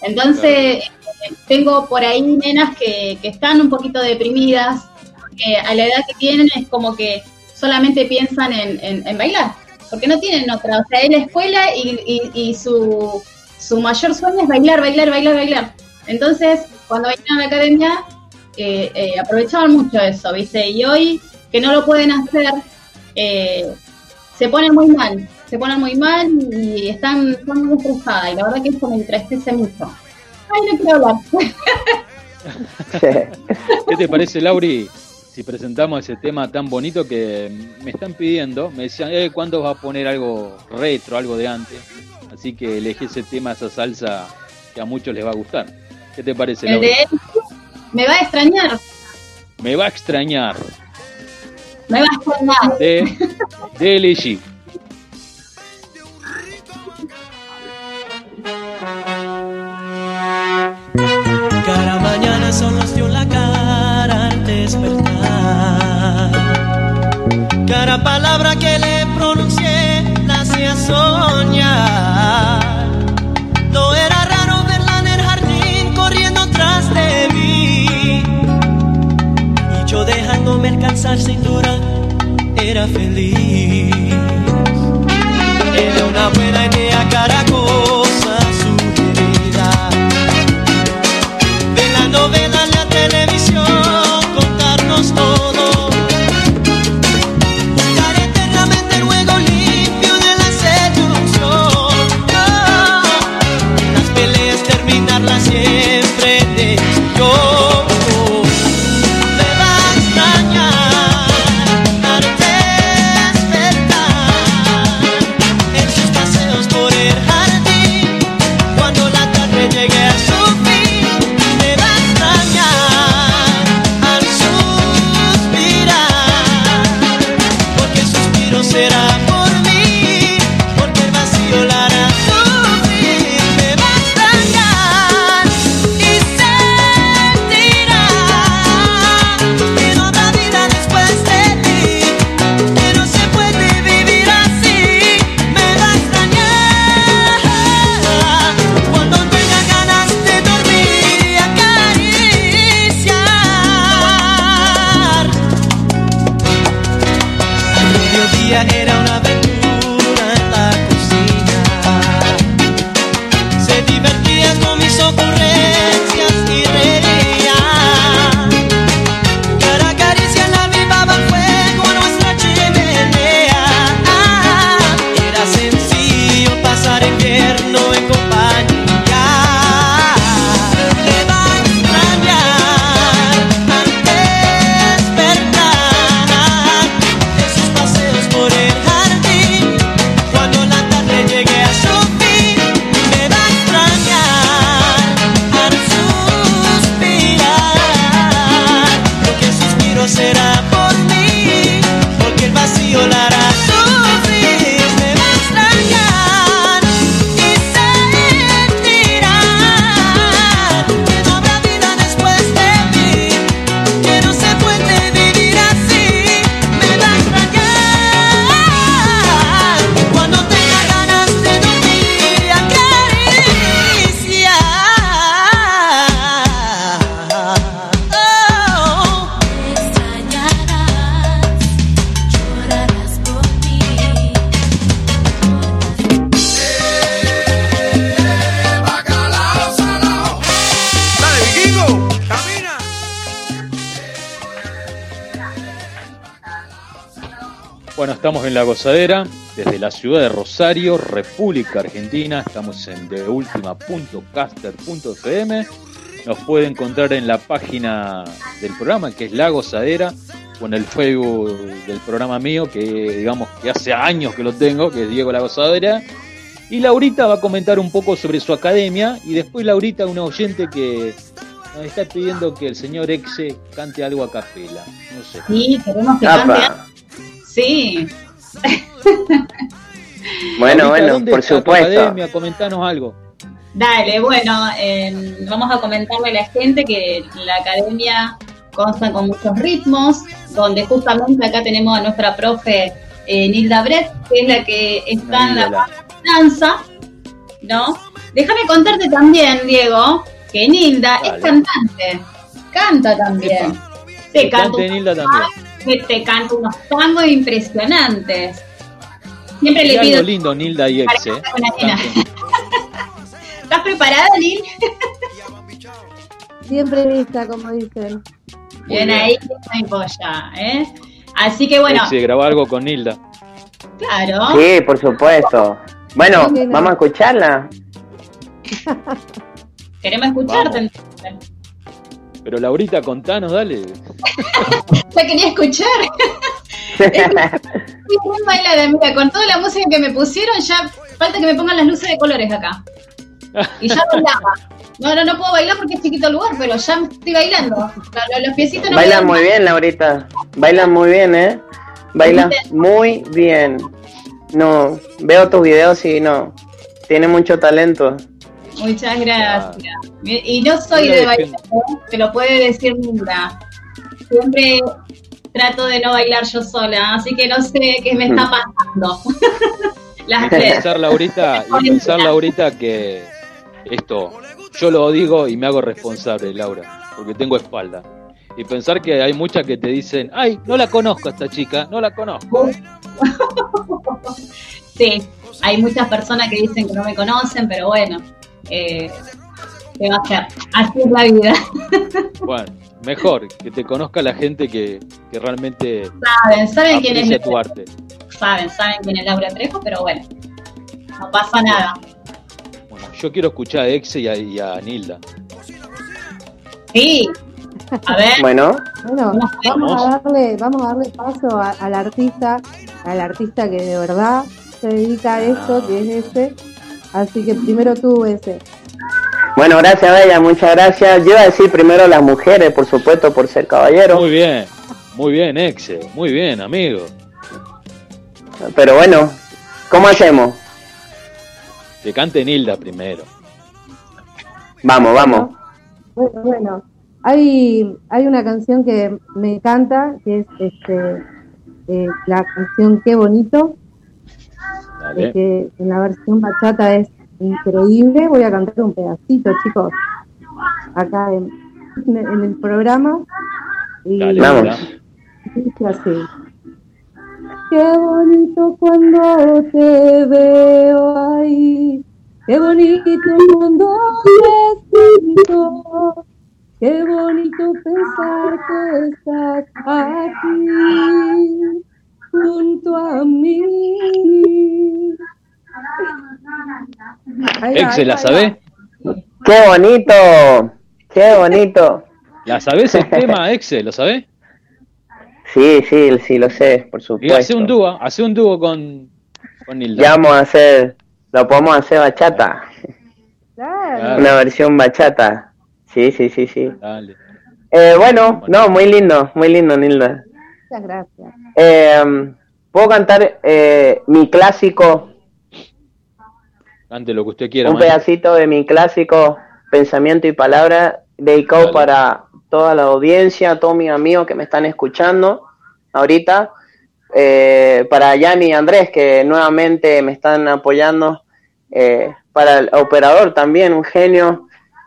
Entonces, tengo por ahí nenas que, que están un poquito deprimidas, que a la edad que tienen es como que solamente piensan en, en- en bailar, porque no tienen otra. O sea, es la escuela y, su, su mayor sueño es bailar, bailar, bailar, bailar. Entonces, cuando venían a la academia, eh, eh, aprovechaban mucho eso, ¿viste? Y hoy que no lo pueden hacer, eh, se ponen muy mal, se ponen muy mal y están, están muy estresadas. Y la verdad que eso me entristece mucho. Ay, no quiero hablar. *laughs* ¿Qué te parece, Lauri? Si presentamos ese tema tan bonito que me están pidiendo. Me decían, eh, ¿cuándo vas a poner algo retro, algo de antes? Así que elegí ese tema, esa salsa que a muchos les va a gustar. ¿Qué te parece, El Laura? de él me va a extrañar. Me va a extrañar. Me va a extrañar. De, de LG. Cada mañana son los dio la cara al despertar. Cada palabra que le pronuncié la hacía soñar. No era raro verla en el jardín corriendo tras de mí. Y yo dejándome alcanzar sin duda era feliz. Era una buena idea cada La Gozadera, desde la ciudad de Rosario, República Argentina. Estamos en deultima.caster.fm. Nos puede encontrar en la página del programa, que es La Gozadera, en el Facebook del programa mío, que digamos que hace años que lo tengo, que es Diego La Gozadera. Y Laurita va a comentar un poco sobre su academia. Y después Laurita, una oyente que nos está pidiendo que el señor Exe cante algo a capela. No sé. Sí, queremos que Apa. cante. Sí. *laughs* Bueno, bueno, ¿dónde por supuesto. academia? Comentanos algo. Dale, bueno, eh, vamos a comentarle a la gente que la academia consta con muchos ritmos, donde justamente acá tenemos a nuestra profe eh, Nilda Brett, que es la que está en la danza, ¿no? Déjame contarte también, Diego, que Nilda Dale. es cantante, canta también. Te canta, Nilda también. Que te canta unos tangos impresionantes. Siempre le algo pido lindo, Nilda y Exe. ¿eh? *laughs* ¿Estás preparada, Nil? *laughs* Siempre lista, como dicen. Bien bien. ahí, no polla, ¿eh? Así que bueno, Exe, graba algo con Nilda. claro. Sí, por supuesto. Bueno, Sí, no. vamos a escucharla. Queremos escucharte Vamos. Pero Laurita, contanos, dale. *laughs* ya quería escuchar. *laughs* muy bailada, mira, con toda la música que me pusieron, ya falta que me pongan las luces de colores acá. Y ya bailaba. No, no, no puedo bailar porque es chiquito el lugar, pero ya estoy bailando. Los, los piecitos no Bailan muy bien, Laurita. Bailan muy bien, ¿eh? Bailan muy bien. No, veo tus videos y no. Tiene mucho talento. Muchas gracias. Y yo soy de bailar, te lo puede decir Nura. Siempre trato de no bailar yo sola, así que no sé qué me está pasando. *laughs* y pensar, Laurita, y pensar, Laurita, que esto, yo lo digo y me hago responsable, Laura, porque tengo espalda. Y pensar que hay muchas que te dicen, ay, no la conozco a esta chica, no la conozco. *laughs* sí, hay muchas personas que dicen que no me conocen, pero bueno, eh, ¿qué va a hacer? Así es la vida. *laughs* bueno, mejor, que te conozca la gente que, que realmente saben, saben quién es tu arte. Saben, saben quién es Laura Trejo, pero bueno, no pasa nada. Bueno, yo quiero escuchar a Exe y a, Nilda. Sí, a ver. Bueno, bueno vamos, a darle, vamos a darle paso al artista, al artista que de verdad se dedica a esto, ah. que es ese. Así que primero tú, ese. Bueno, gracias, Bella, muchas gracias. Yo iba a decir primero las mujeres, por supuesto, por ser caballero. Muy bien, muy bien, Exe, muy bien, amigo. Pero bueno, ¿cómo hacemos? Que cante Nilda primero. Vamos, vamos. Bueno, bueno. Hay, hay una canción que me encanta, que es este, eh, la canción Qué bonito, que en la versión bachata es increíble. Voy a cantar un pedacito, chicos, acá en, el programa. Y Dale, así. Qué bonito cuando te veo ahí. Qué bonito cuando te siento. Qué bonito pensar que estás aquí junto a mí. Exe, ¿la sabe? ¡Qué bonito! ¡Qué bonito! ¿La sabes el tema, Exe? ¿Lo sabes? Sí, sí, sí, lo sé, por supuesto. Y hace un dúo, hace un dúo con, con. Ya vamos a hacer, lo podemos hacer bachata. Una versión bachata. Sí, sí, sí, sí. Dale. Eh, bueno, no, muy lindo, muy lindo, Nilda. Muchas gracias. Eh, ¿Puedo cantar eh, mi clásico? Cante lo que usted quiera. Un pedacito de mi clásico Pensamiento y Palabra, dedicado para toda la audiencia, todos mis amigos que me están escuchando ahorita. Eh, para Yanni y Andrés, que nuevamente me están apoyando. Eh, para el operador también, un genio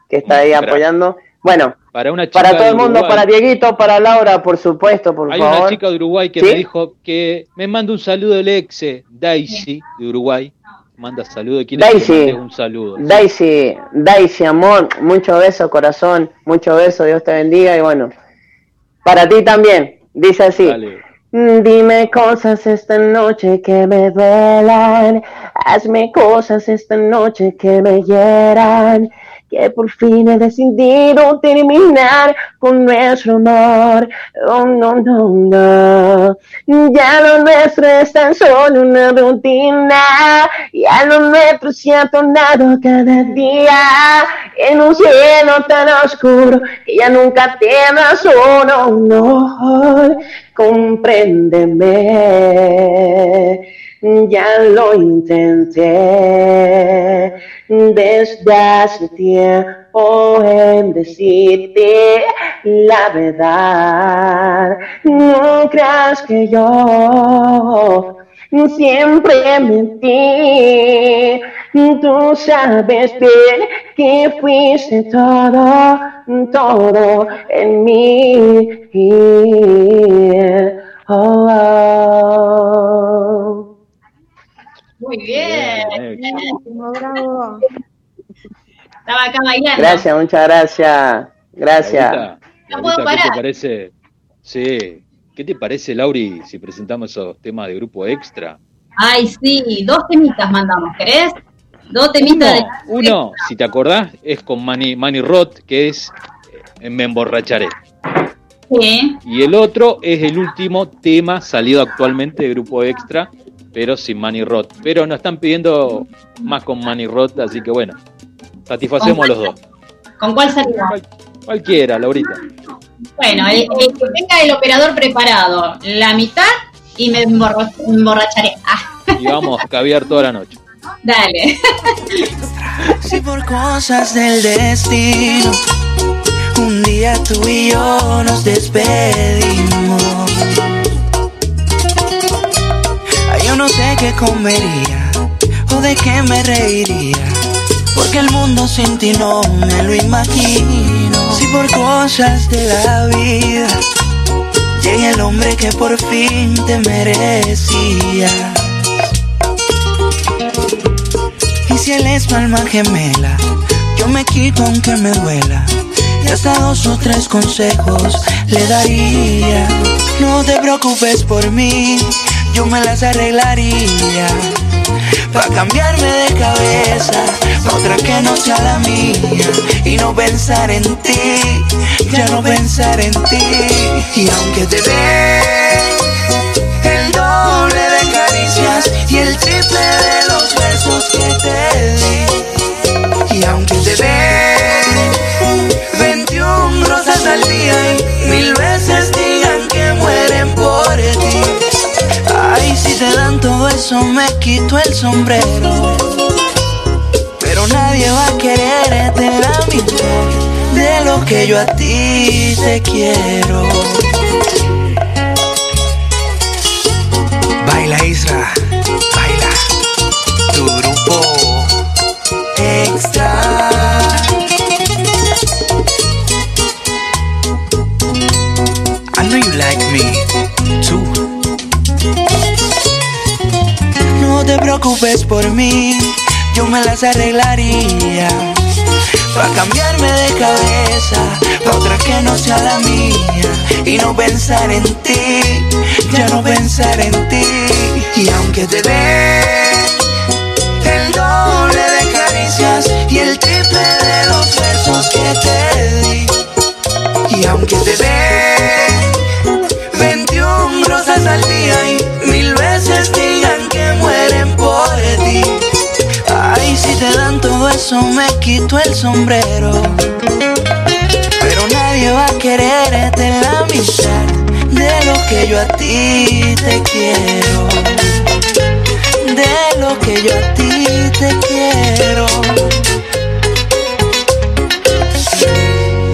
que está ahí apoyando. Bueno, para, una para todo el mundo, para Dieguito, para Laura, por supuesto, por Hay favor. Hay una chica de Uruguay que me dijo que me manda un saludo del ex Daisy de Uruguay. Manda saludo, quiere Daisy, un saludo. Daisy, Daisy, amor, mucho beso, corazón, mucho beso, Dios te bendiga y bueno, para ti también, dice así. Dime cosas esta noche que me duelan, hazme cosas esta noche que me hieran que por fin he decidido terminar con nuestro amor. Oh, no, no, no. Ya lo nuestro es tan solo una rutina. Ya lo nuestro se ha tornado cada día en un cielo tan oscuro que ya nunca. Oh, no, no. Compréndeme ya lo intenté desde hace tiempo en decirte la verdad. No creas que yo siempre mentí. Tú sabes bien que fuiste todo, todo en mí. oh. oh. Muy bien. Bravo. Estaba acá bailando. Gracias, muchas gracias. Gracias. no puedo parar. ¿Qué te parece? Sí. ¿Qué te parece, Lauri, si presentamos esos temas de grupo extra? Ay, sí, dos temitas mandamos, ¿querés? Dos temitas uno, de... Uno, si te acordás, es con Manny, Manny Roth, que es en Me emborracharé. Sí. Y el otro es el último tema salido actualmente de Grupo Extra, pero sin Manny Roth. Pero nos están pidiendo más con Manny Roth, así que bueno, satisfacemos los dos. ¿Con cuál salimos? Cualquiera, Laurita. Bueno, el, el que tenga el operador preparado, la mitad y me emborro- emborracharé. Ah, Y vamos a caviar toda la noche. dale. Si por cosas del destino un día tú y yo nos despedimos. Comería o de qué me reiría. Porque el mundo sin ti no me lo imagino. Si por cosas de la vida llega el hombre que por fin te merecía. Y si él es tu alma gemela, yo me quito aunque me duela. Y hasta dos o tres consejos le daría. No te preocupes por mí, yo me las arreglaría. Pa' cambiarme de cabeza, pa' otra que no sea la mía. Y no pensar en ti, ya no pensar en ti. Y aunque te dé el doble de caricias y el triple de los besos que te di. Y aunque te dé eso me quito el sombrero. Pero nadie va a quererte la mitad de lo que yo a ti te quiero. Preocupes por mí, yo me las arreglaría. Pa' cambiarme de cabeza, pa' otra que no sea la mía. Y no pensar en ti, ya no pensar en ti. Y aunque te dé el doble de caricias y el triple de los besos que te di. Y aunque te dé eso me quito el sombrero. Pero nadie va a quererte la mitad de lo que yo a ti te quiero. De lo que yo a ti te quiero.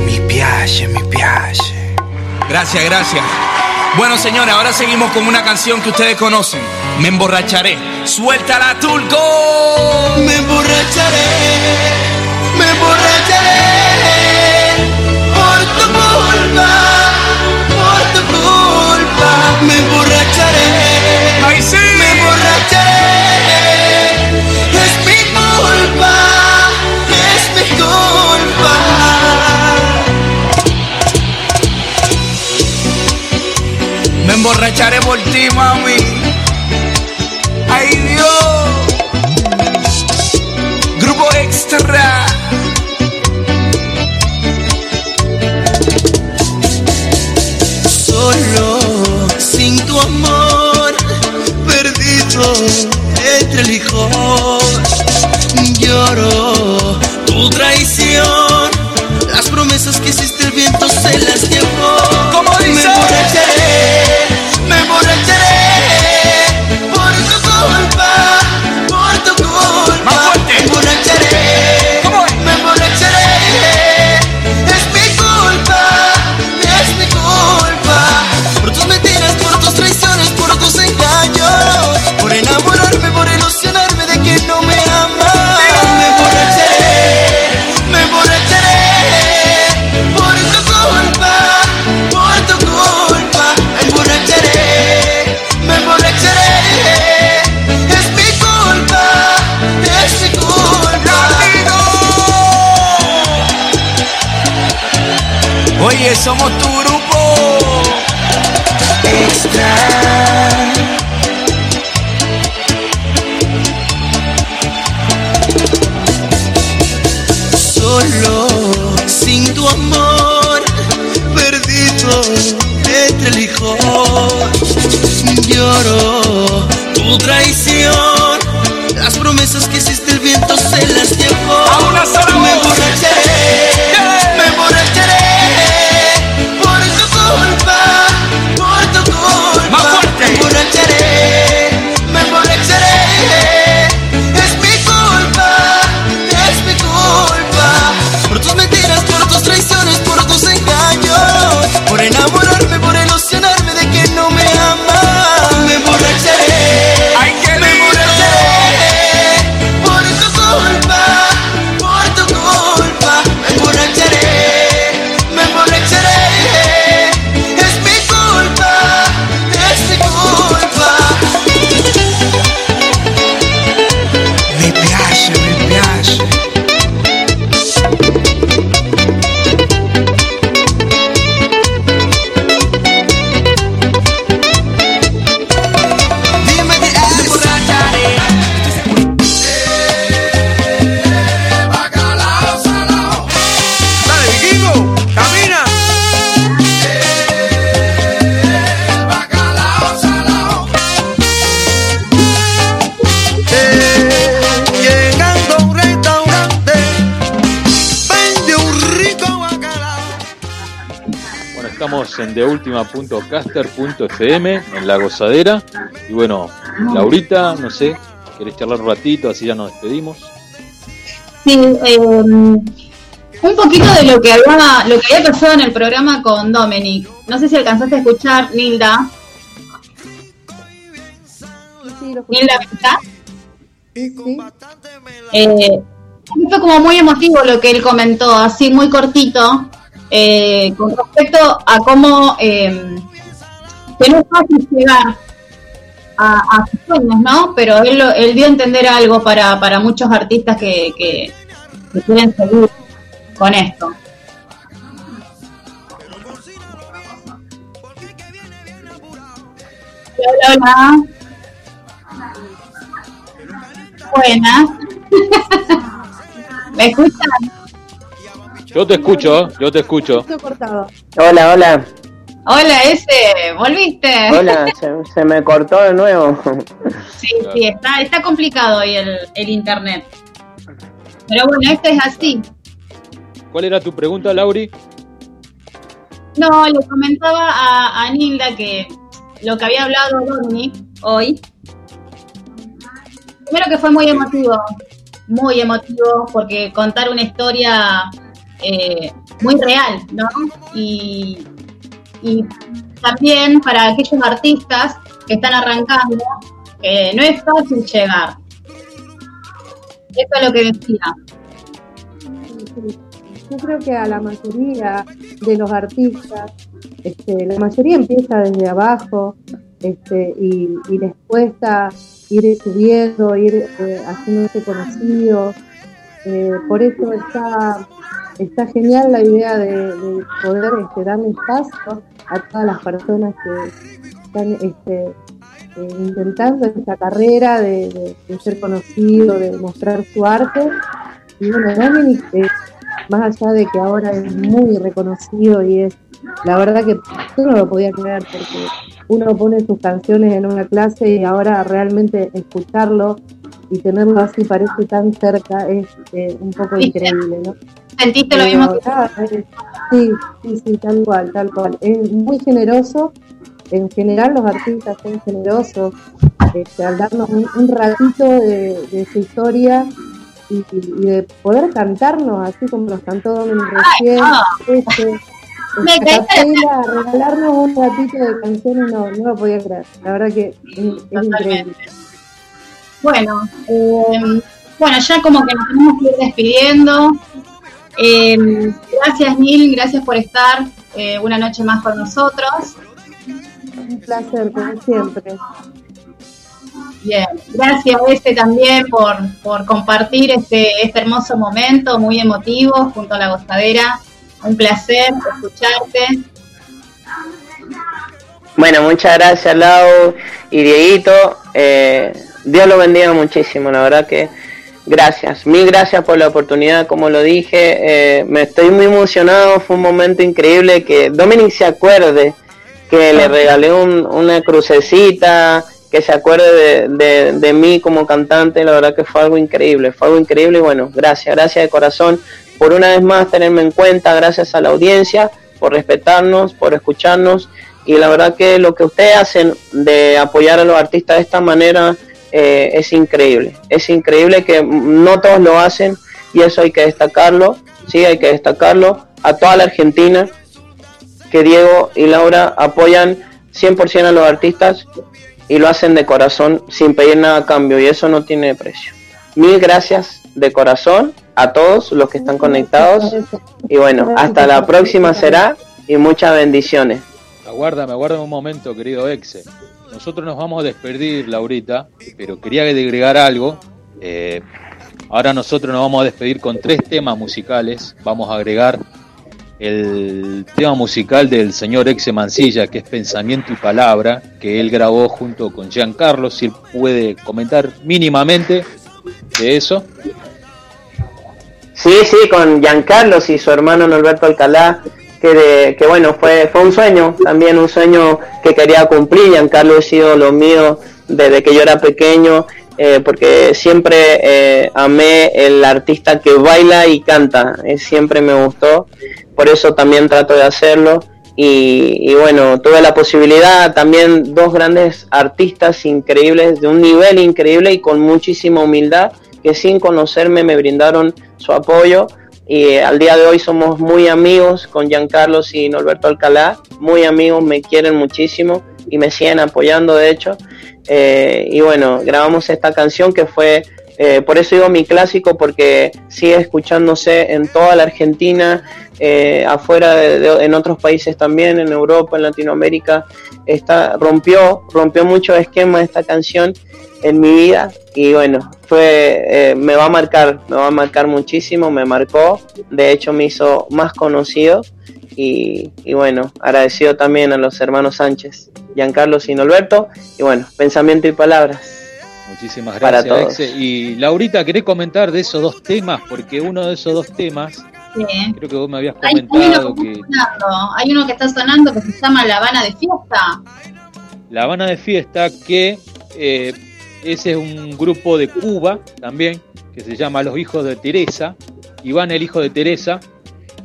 Mi piace, mi piace. Gracias, gracias. Bueno, señores, ahora seguimos con una canción que ustedes conocen. Me emborracharé. Suéltala, Turco. Me emborracharé, me emborracharé por tu culpa, por tu culpa. Me emborracharé, ¡Ay, sí! me emborracharé. Es mi culpa, es mi culpa. Me emborracharé por ti, mami. Entre deultima.caster.fm, en La Gozadera. Y bueno, Laurita, no sé, ¿querés charlar un ratito? Así ya nos despedimos. Sí, eh, un poquito de lo que había, lo que había pasado en el programa con Dominic. No sé si alcanzaste a escuchar, Nilda. Nilda, ¿estás? Eh, fue como muy emotivo lo que él comentó, así muy cortito, eh, con respecto a cómo eh, que no es fácil llegar a, sus sueños, ¿no? Pero él, lo- él dio a entender algo para, para muchos artistas que, que, que quieren seguir con esto. Hola, hola. Buenas. *laughs* ¿Me escuchan? Yo te escucho, yo te escucho. Hola, hola. Hola, ese, ¿volviste? Hola, se, se me cortó de nuevo. Sí, sí, está, está complicado hoy el, el internet. Pero bueno, esto es así. ¿Cuál era tu pregunta, Lauri? No, le comentaba a, a Nilda que lo que había hablado Dominic hoy, primero que fue muy emotivo, muy emotivo, porque contar una historia eh, muy real, ¿no? Y, también para aquellos artistas que están arrancando, no es fácil llegar. Eso es lo que decía. Yo creo que a la mayoría de los artistas, este, la mayoría empieza desde abajo este, y, y les cuesta ir subiendo, ir eh, haciéndose conocidos. Eh, por eso está, está genial la idea de, de poder este, darle espacio a todas las personas que están este, eh, intentando esta carrera de, de- de ser conocido, de mostrar su arte. Y bueno, Dominic, eh, más allá de que ahora es muy reconocido y es, la verdad que yo no lo podía creer porque uno pone sus canciones en una clase y ahora realmente escucharlo y tenerlo así parece tan cerca es eh, un poco increíble, ¿no? ¿Sentiste lo mismo que sí, sí, sí, tal cual, tal cual. Es muy generoso. En general los artistas son generosos este, al darnos un, un ratito de, de su historia y, y de poder cantarnos así como nos cantó Dominic recién. *laughs* Este, Me a caíste capela, regalarnos un ratito de canciones, no, no lo podía creer. La verdad que es, es increíble. Bueno, eh, bueno, ya como que nos tenemos que ir despidiendo. Eh, gracias, Nil, gracias por estar eh, una noche más con nosotros. Un placer, como siempre. Bien, gracias, Ese, también por, por compartir este, este hermoso momento muy emotivo junto a la gozadera. Un placer escucharte. Bueno, muchas gracias Lau y Dieguito. Eh, Dios lo bendiga muchísimo, la verdad que gracias. Mil gracias por la oportunidad, como lo dije. eh, me estoy muy emocionado, fue un momento increíble que Dominic se acuerde que le regalé un- una crucecita que se acuerde de, de, mí como cantante, la verdad que fue algo increíble, fue algo increíble. Y bueno, gracias, gracias de corazón por una vez más tenerme en cuenta, gracias a la audiencia, por respetarnos, por escucharnos. Y la verdad que lo que ustedes hacen de apoyar a los artistas de esta manera eh, es increíble, es increíble que no todos lo hacen y eso hay que destacarlo, sí, hay que destacarlo a toda la Argentina, que Diego y Laura apoyan 100% a los artistas y lo hacen de corazón sin pedir nada a cambio y eso no tiene precio. Mil gracias de corazón a todos los que están conectados y bueno, hasta la próxima será y muchas bendiciones. Aguárdame, aguárdame un momento, querido Exe. Nosotros nos vamos a despedir, Laurita, pero quería agregar algo. Eh, ahora nosotros nos vamos a despedir con tres temas musicales. Vamos a agregar el tema musical del señor Exe Mancilla, que es Pensamiento y Palabra, que él grabó junto con Giancarlo, si él puede comentar mínimamente de eso. Sí, sí, con Giancarlo y su hermano Norberto Alcalá, que, bueno, fue, fue un sueño, también un sueño que quería cumplir. Giancarlo ha sido lo mío desde que yo era pequeño, eh, porque siempre eh, amé el artista que baila y canta, eh, siempre me gustó por eso también trato de hacerlo. Y, bueno, tuve la posibilidad también dos grandes artistas increíbles, de un nivel increíble y con muchísima humildad, que sin conocerme me brindaron su apoyo. Y eh, al día de hoy somos muy amigos con Giancarlo y Norberto Alcalá, muy amigos, me quieren muchísimo y me siguen apoyando de hecho. Eh, y bueno, grabamos esta canción que fue eh, por eso digo mi clásico, porque sigue escuchándose en toda la Argentina, eh, afuera de, en otros países también, en Europa, en Latinoamérica. Rompió, rompió mucho esquema esta canción en mi vida y bueno, fue, eh, me va a marcar, me va a marcar muchísimo, me marcó, de hecho me hizo más conocido y, y bueno, agradecido también a los hermanos Sánchez, Giancarlo y Norberto y bueno, pensamiento y palabras. Muchísimas gracias, Y Laurita, ¿querés comentar de esos dos temas? Porque uno de esos dos temas, creo que vos me habías comentado hay, que... Hay uno que está sonando que se llama La Habana de Fiesta. La Habana de Fiesta, que eh, ese es un grupo de Cuba también, que se llama Los Hijos de Teresa. Iván, el hijo de Teresa,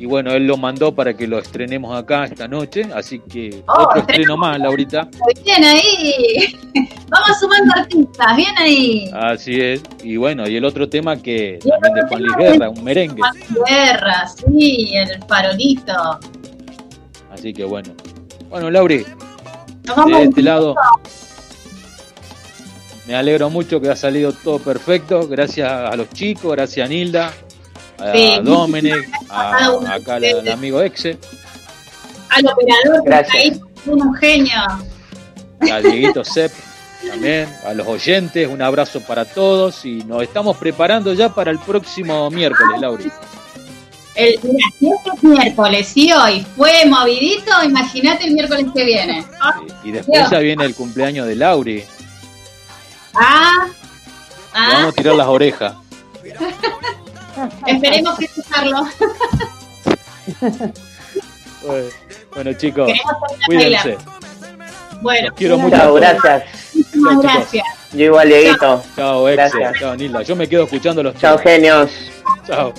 y bueno, él lo mandó para que lo estrenemos acá esta noche, así que oh, otro estreno más, Laurita. Bien ahí, *laughs* vamos sumando artistas, bien ahí. Así es, y bueno, y el otro tema que también de Juan Luis Guerra, un merengue. Juan Luis Guerra, sí, el farolito. Así que bueno. Bueno, Lauri, de este lado, me alegro mucho que ha salido todo perfecto, gracias a los chicos, gracias a Nilda, a Dominic, a, acá al amigo Exe. Al operador Gracias. un genio. A Dieguito Sepp también, a los oyentes, un abrazo para todos y nos estamos preparando ya para el próximo miércoles, Lauri. El, mira, es miércoles y hoy fue movidito, imagínate el miércoles que viene. y después ya viene el cumpleaños de Lauri. Ah, ah. vamos a tirar las orejas. Esperemos que escucharlo. bueno, chicos, cuídense. Bueno, quiero mucho. Chao, gracias. Muchas gracias. Yo igual, Dieguito. Chao, Exe. Chao, Nilda. Yo me quedo escuchando los Chao, genios. Chao.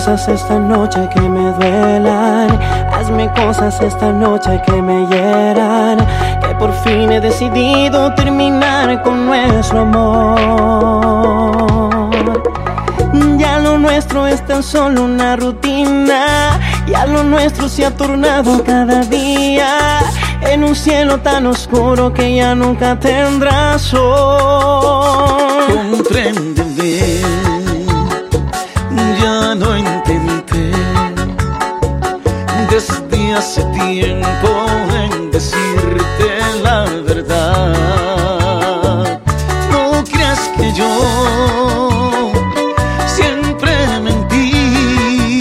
Cosas esta noche que me duelan. Hazme cosas esta noche que me hieran. Que por fin he decidido terminar con nuestro amor. Ya lo nuestro es tan solo una rutina. Ya lo nuestro se ha tornado cada día en un cielo tan oscuro que ya nunca tendrá sol. Compréndeme desde hace tiempo en decirte la verdad. No creas que yo siempre mentí.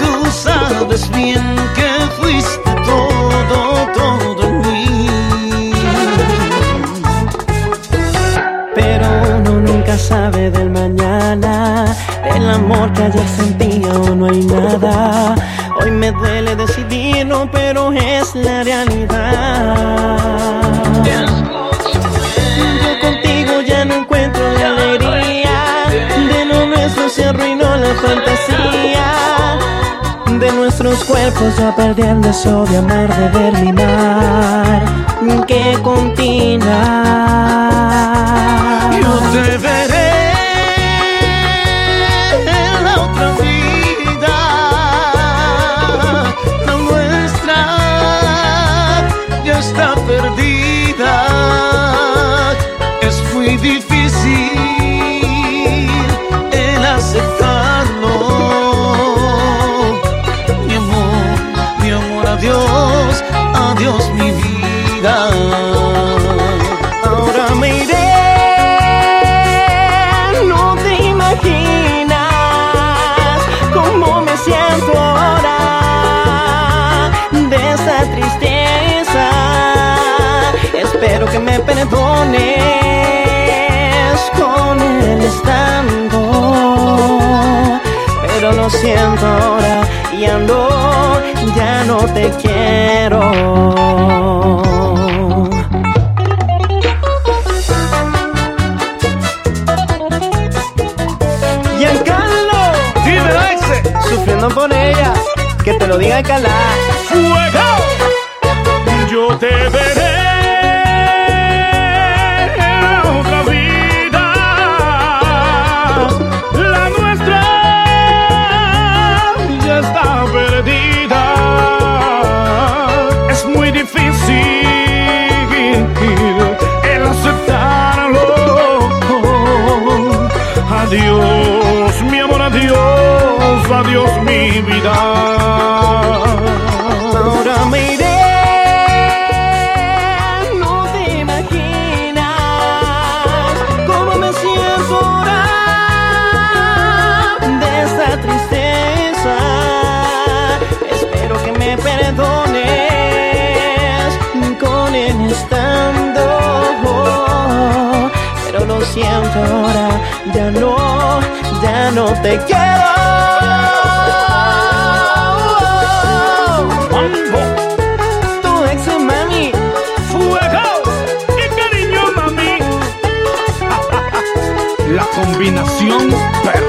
Tú sabes bien que fuiste todo, todo en mí. Pero uno nunca sabe del mañana, del amor que ayer sentía o no hay nada me duele decidirlo, pero es la realidad. Yo contigo ya no encuentro la alegría. De lo nuestro se arruinó la fantasía. De nuestros cuerpos ya perdí el deseo de amar, de. Que continúa. Yo te veré difícil el aceptarlo. Mi amor, mi amor, adiós, adiós mi vida. Con el estando, pero lo siento ahora ya no, ya no te quiero. Giancarlo, Dímelo, Exe. sufriendo por ella, que te lo diga Cala. ¡Fuego! Yo te veré Adiós, mi amor, adiós, adiós, mi vida. Siento ahora, ya no, ya no te quiero. Tu ex mami, ¡Fuego! ¡Qué cariño, mami! *laughs* La combinación perfecta.